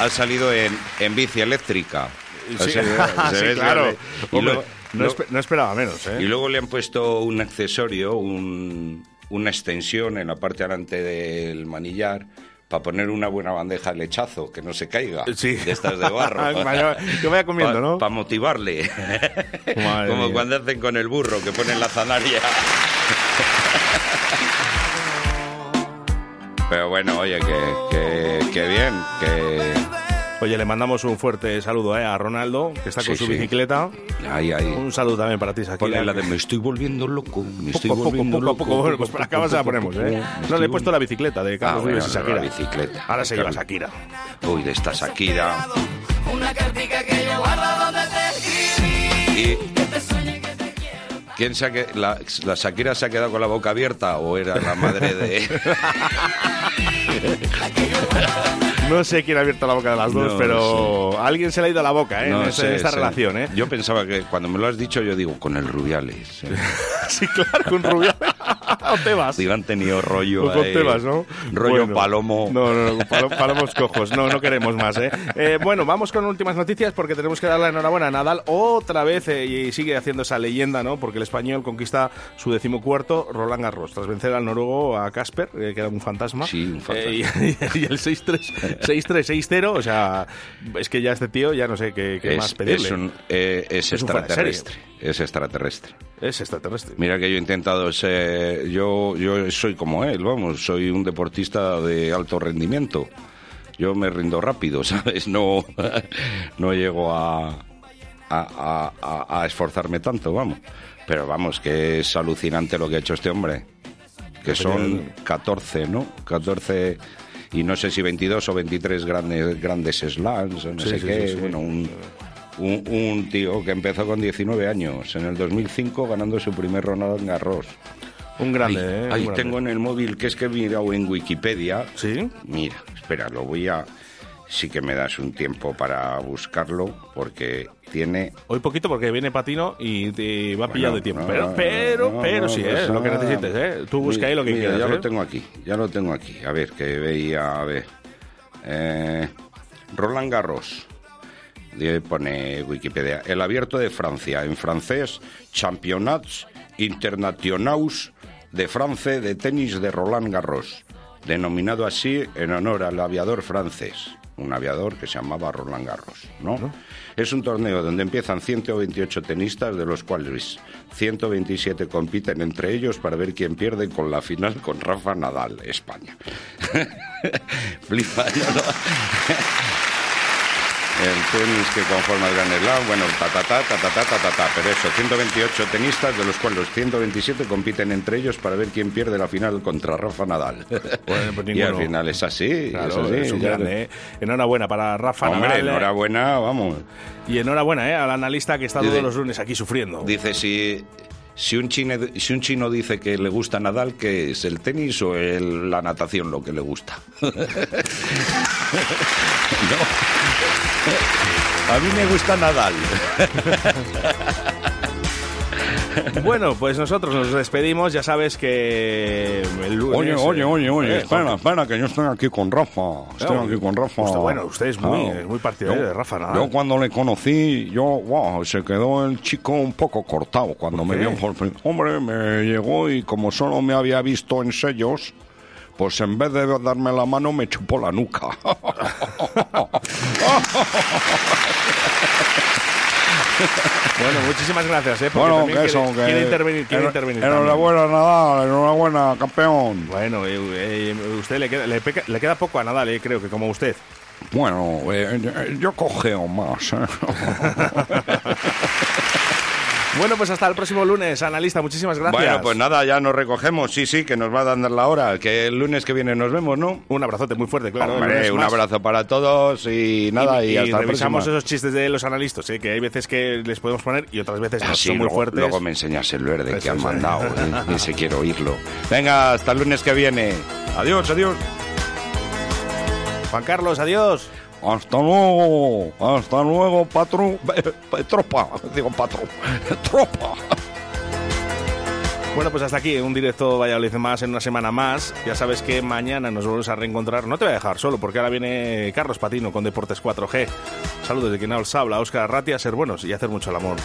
ha salido en, en bici eléctrica. Sí, se sí, ve- claro. y Hombre, luego- no, no esperaba menos, ¿eh? y luego le han puesto un accesorio, un- una extensión en la parte delante del manillar para poner una buena bandeja de lechazo, que no se caiga. Sí. De estas de barro. Que vaya comiendo, ¿no? Para motivarle. Madre Como mía. cuando hacen con el burro, que ponen la zanaria. Pero bueno, oye, que, que, que bien, que... Oye, le mandamos un fuerte saludo ¿eh? a Ronaldo, que está con Sí, su sí. bicicleta. Ahí, ahí. Un saludo también para ti, Shakira. Ponle la de me estoy volviendo loco, me estoy Poco a poco, volviendo poco a loco. poco. Poco, pues para poco, acá se la poco, ponemos, ¿eh? No le he puesto la bicicleta de Carlos Ah, Vives y Shakira. la bicicleta. Ahora se lleva. Shakira. Uy, de esta Shakira. Una cartica que yo guardo donde te escribí. Y Que te sueñe que te quiero. ¿Quién se ha que- la, la Shakira se ha quedado con la boca abierta o era la madre de No sé quién ha abierto la boca de las dos, No pero alguien se le ha ido la boca ¿eh? No en, esta- en relación. ¿eh? Yo pensaba que cuando me lo has dicho yo digo con el Rubiales. ¿eh? Sí, claro, con Rubiales. ¿O Tebas? Digo, han tenido rollo ahí, Tebas, ¿no? Rollo Bueno. palomo. No, no, no, palo- palomos cojos. No, no queremos más, ¿eh? Eh, Bueno, vamos con últimas noticias porque tenemos que dar la enhorabuena a Nadal otra vez eh, y sigue haciendo esa leyenda, ¿no? Porque el español conquista su decimocuarto Roland Garros tras vencer al noruego, a Casper, eh, que era un fantasma. Sí, un fantasma. Eh, y, y el 6-3, 6-3, 6-0, o sea, es que ya este tío ya no sé qué, qué es, más pedirle. es un- eh, es Es un Es extraterrestre. Es extraterrestre. Mira que yo he intentado ser, yo, yo soy como él, vamos, soy un deportista de alto rendimiento. Yo me rindo rápido, ¿sabes? No, no llego a, a, a- esforzarme tanto, vamos. Pero vamos, que es alucinante lo que ha hecho este hombre. que son 14, ¿no? 14 y no sé si 22 o 23 grandes, grandes slams no Sí, sé sí, qué. sí. Bueno, un, un, un tío que empezó con 19 años, en el 2005 ganando su primer Roland Garros. Un grande, Ahí, ¿eh? Ahí grande. tengo en el móvil que es que he mirado en Wikipedia. Sí. Mira, espera, lo voy a. Sí que me das un tiempo para buscarlo porque tiene. Hoy poquito porque viene Patino y te va Bueno, pillado de tiempo. no, pero, pero, no, pero no, sí, pues ¿eh? Lo que necesites, ¿eh? Tú busca ahí lo que Mira, quieras. Ya ¿eh? lo tengo aquí, ya lo tengo aquí. A ver, que veía, a ver. Eh, Roland Garros. Pone Wikipedia. El abierto de Francia. En francés, Championnats Internationaux de France de tenis de Roland Garros. Denominado así en honor al aviador francés. Un aviador que se llamaba Roland Garros, ¿no? Es un torneo donde empiezan 128 tenistas, de los cuales 127 compiten entre ellos para ver quién pierde con la final con Rafa Nadal, España. Flipa, ¿no? El tenis que conforma el Gran Slam, bueno, ta ta ta ta ta ta ta ta, ta, pero eso, 128 tenistas, de los cuales 127 compiten entre ellos para ver quién pierde la final contra Rafa Nadal. Bueno, pues y al final es así, Claro, es así. es un ya- grande, ¿eh? Enhorabuena para Rafa Hombre, Nadal, ¿eh? enhorabuena, vamos. Y enhorabuena, ¿eh? Al analista que está Dice- todos los lunes aquí sufriendo. Dice, si, si, un chino, si un chino dice que le gusta Nadal, ¿qué es el tenis o el- la natación lo que le gusta? no. A mí me gusta Nadal. Bueno, pues nosotros nos despedimos. Ya sabes que el lunes... Oye, oye, oye, oye, eh, espera, espera, que yo estoy aquí con Rafa. Estoy Claro, aquí con Rafa. usted- bueno, usted es muy- Claro. es muy partidario Yo- de Rafa Nadal. Yo cuando le conocí, yo, wow, se quedó el chico un poco cortado cuando me vio por Hombre, me llegó y como solo me había visto en sellos, pues en vez de darme la mano me chupó la nuca. Bueno, muchísimas gracias, ¿eh? Porque Bueno, también quiere, eso, que- quiere intervenir, quiere Enho- intervenir. Enhorabuena, Nadal, enhorabuena, campeón. Bueno, eh, eh, usted le queda, le, peca- le queda poco a Nadal, eh, creo que como usted. Bueno, eh, eh, yo cogeo más. Bueno, pues hasta el próximo lunes, analista. Muchísimas gracias. Bueno, pues nada, ya nos recogemos. Sí, sí, que nos va a dar la hora. Que el lunes que viene nos vemos, ¿no? Un abrazote muy fuerte, claro. Hombre, un más. abrazo para todos y nada, y, y, hasta la revisamos esos chistes de los analistas, ¿eh? que hay veces que les podemos poner y otras veces no, Ah, sí, son muy fuertes. luego me enseñas el verde que han mandado. ¿eh? Ni se quiero oírlo. Venga, hasta el lunes que viene. Adiós, adiós. Juan Carlos, adiós. Hasta luego, hasta luego, patrón. Eh, Tropa, digo patrón. Tropa. Bueno, pues hasta aquí, un directo Valladolid más en una semana más. Ya sabes que mañana nos volvemos a reencontrar. No te voy a dejar solo, porque ahora viene Carlos Patino con Deportes 4G. Saludos de quien os habla, Óscar Arratia, ser buenos y hacer mucho el amor.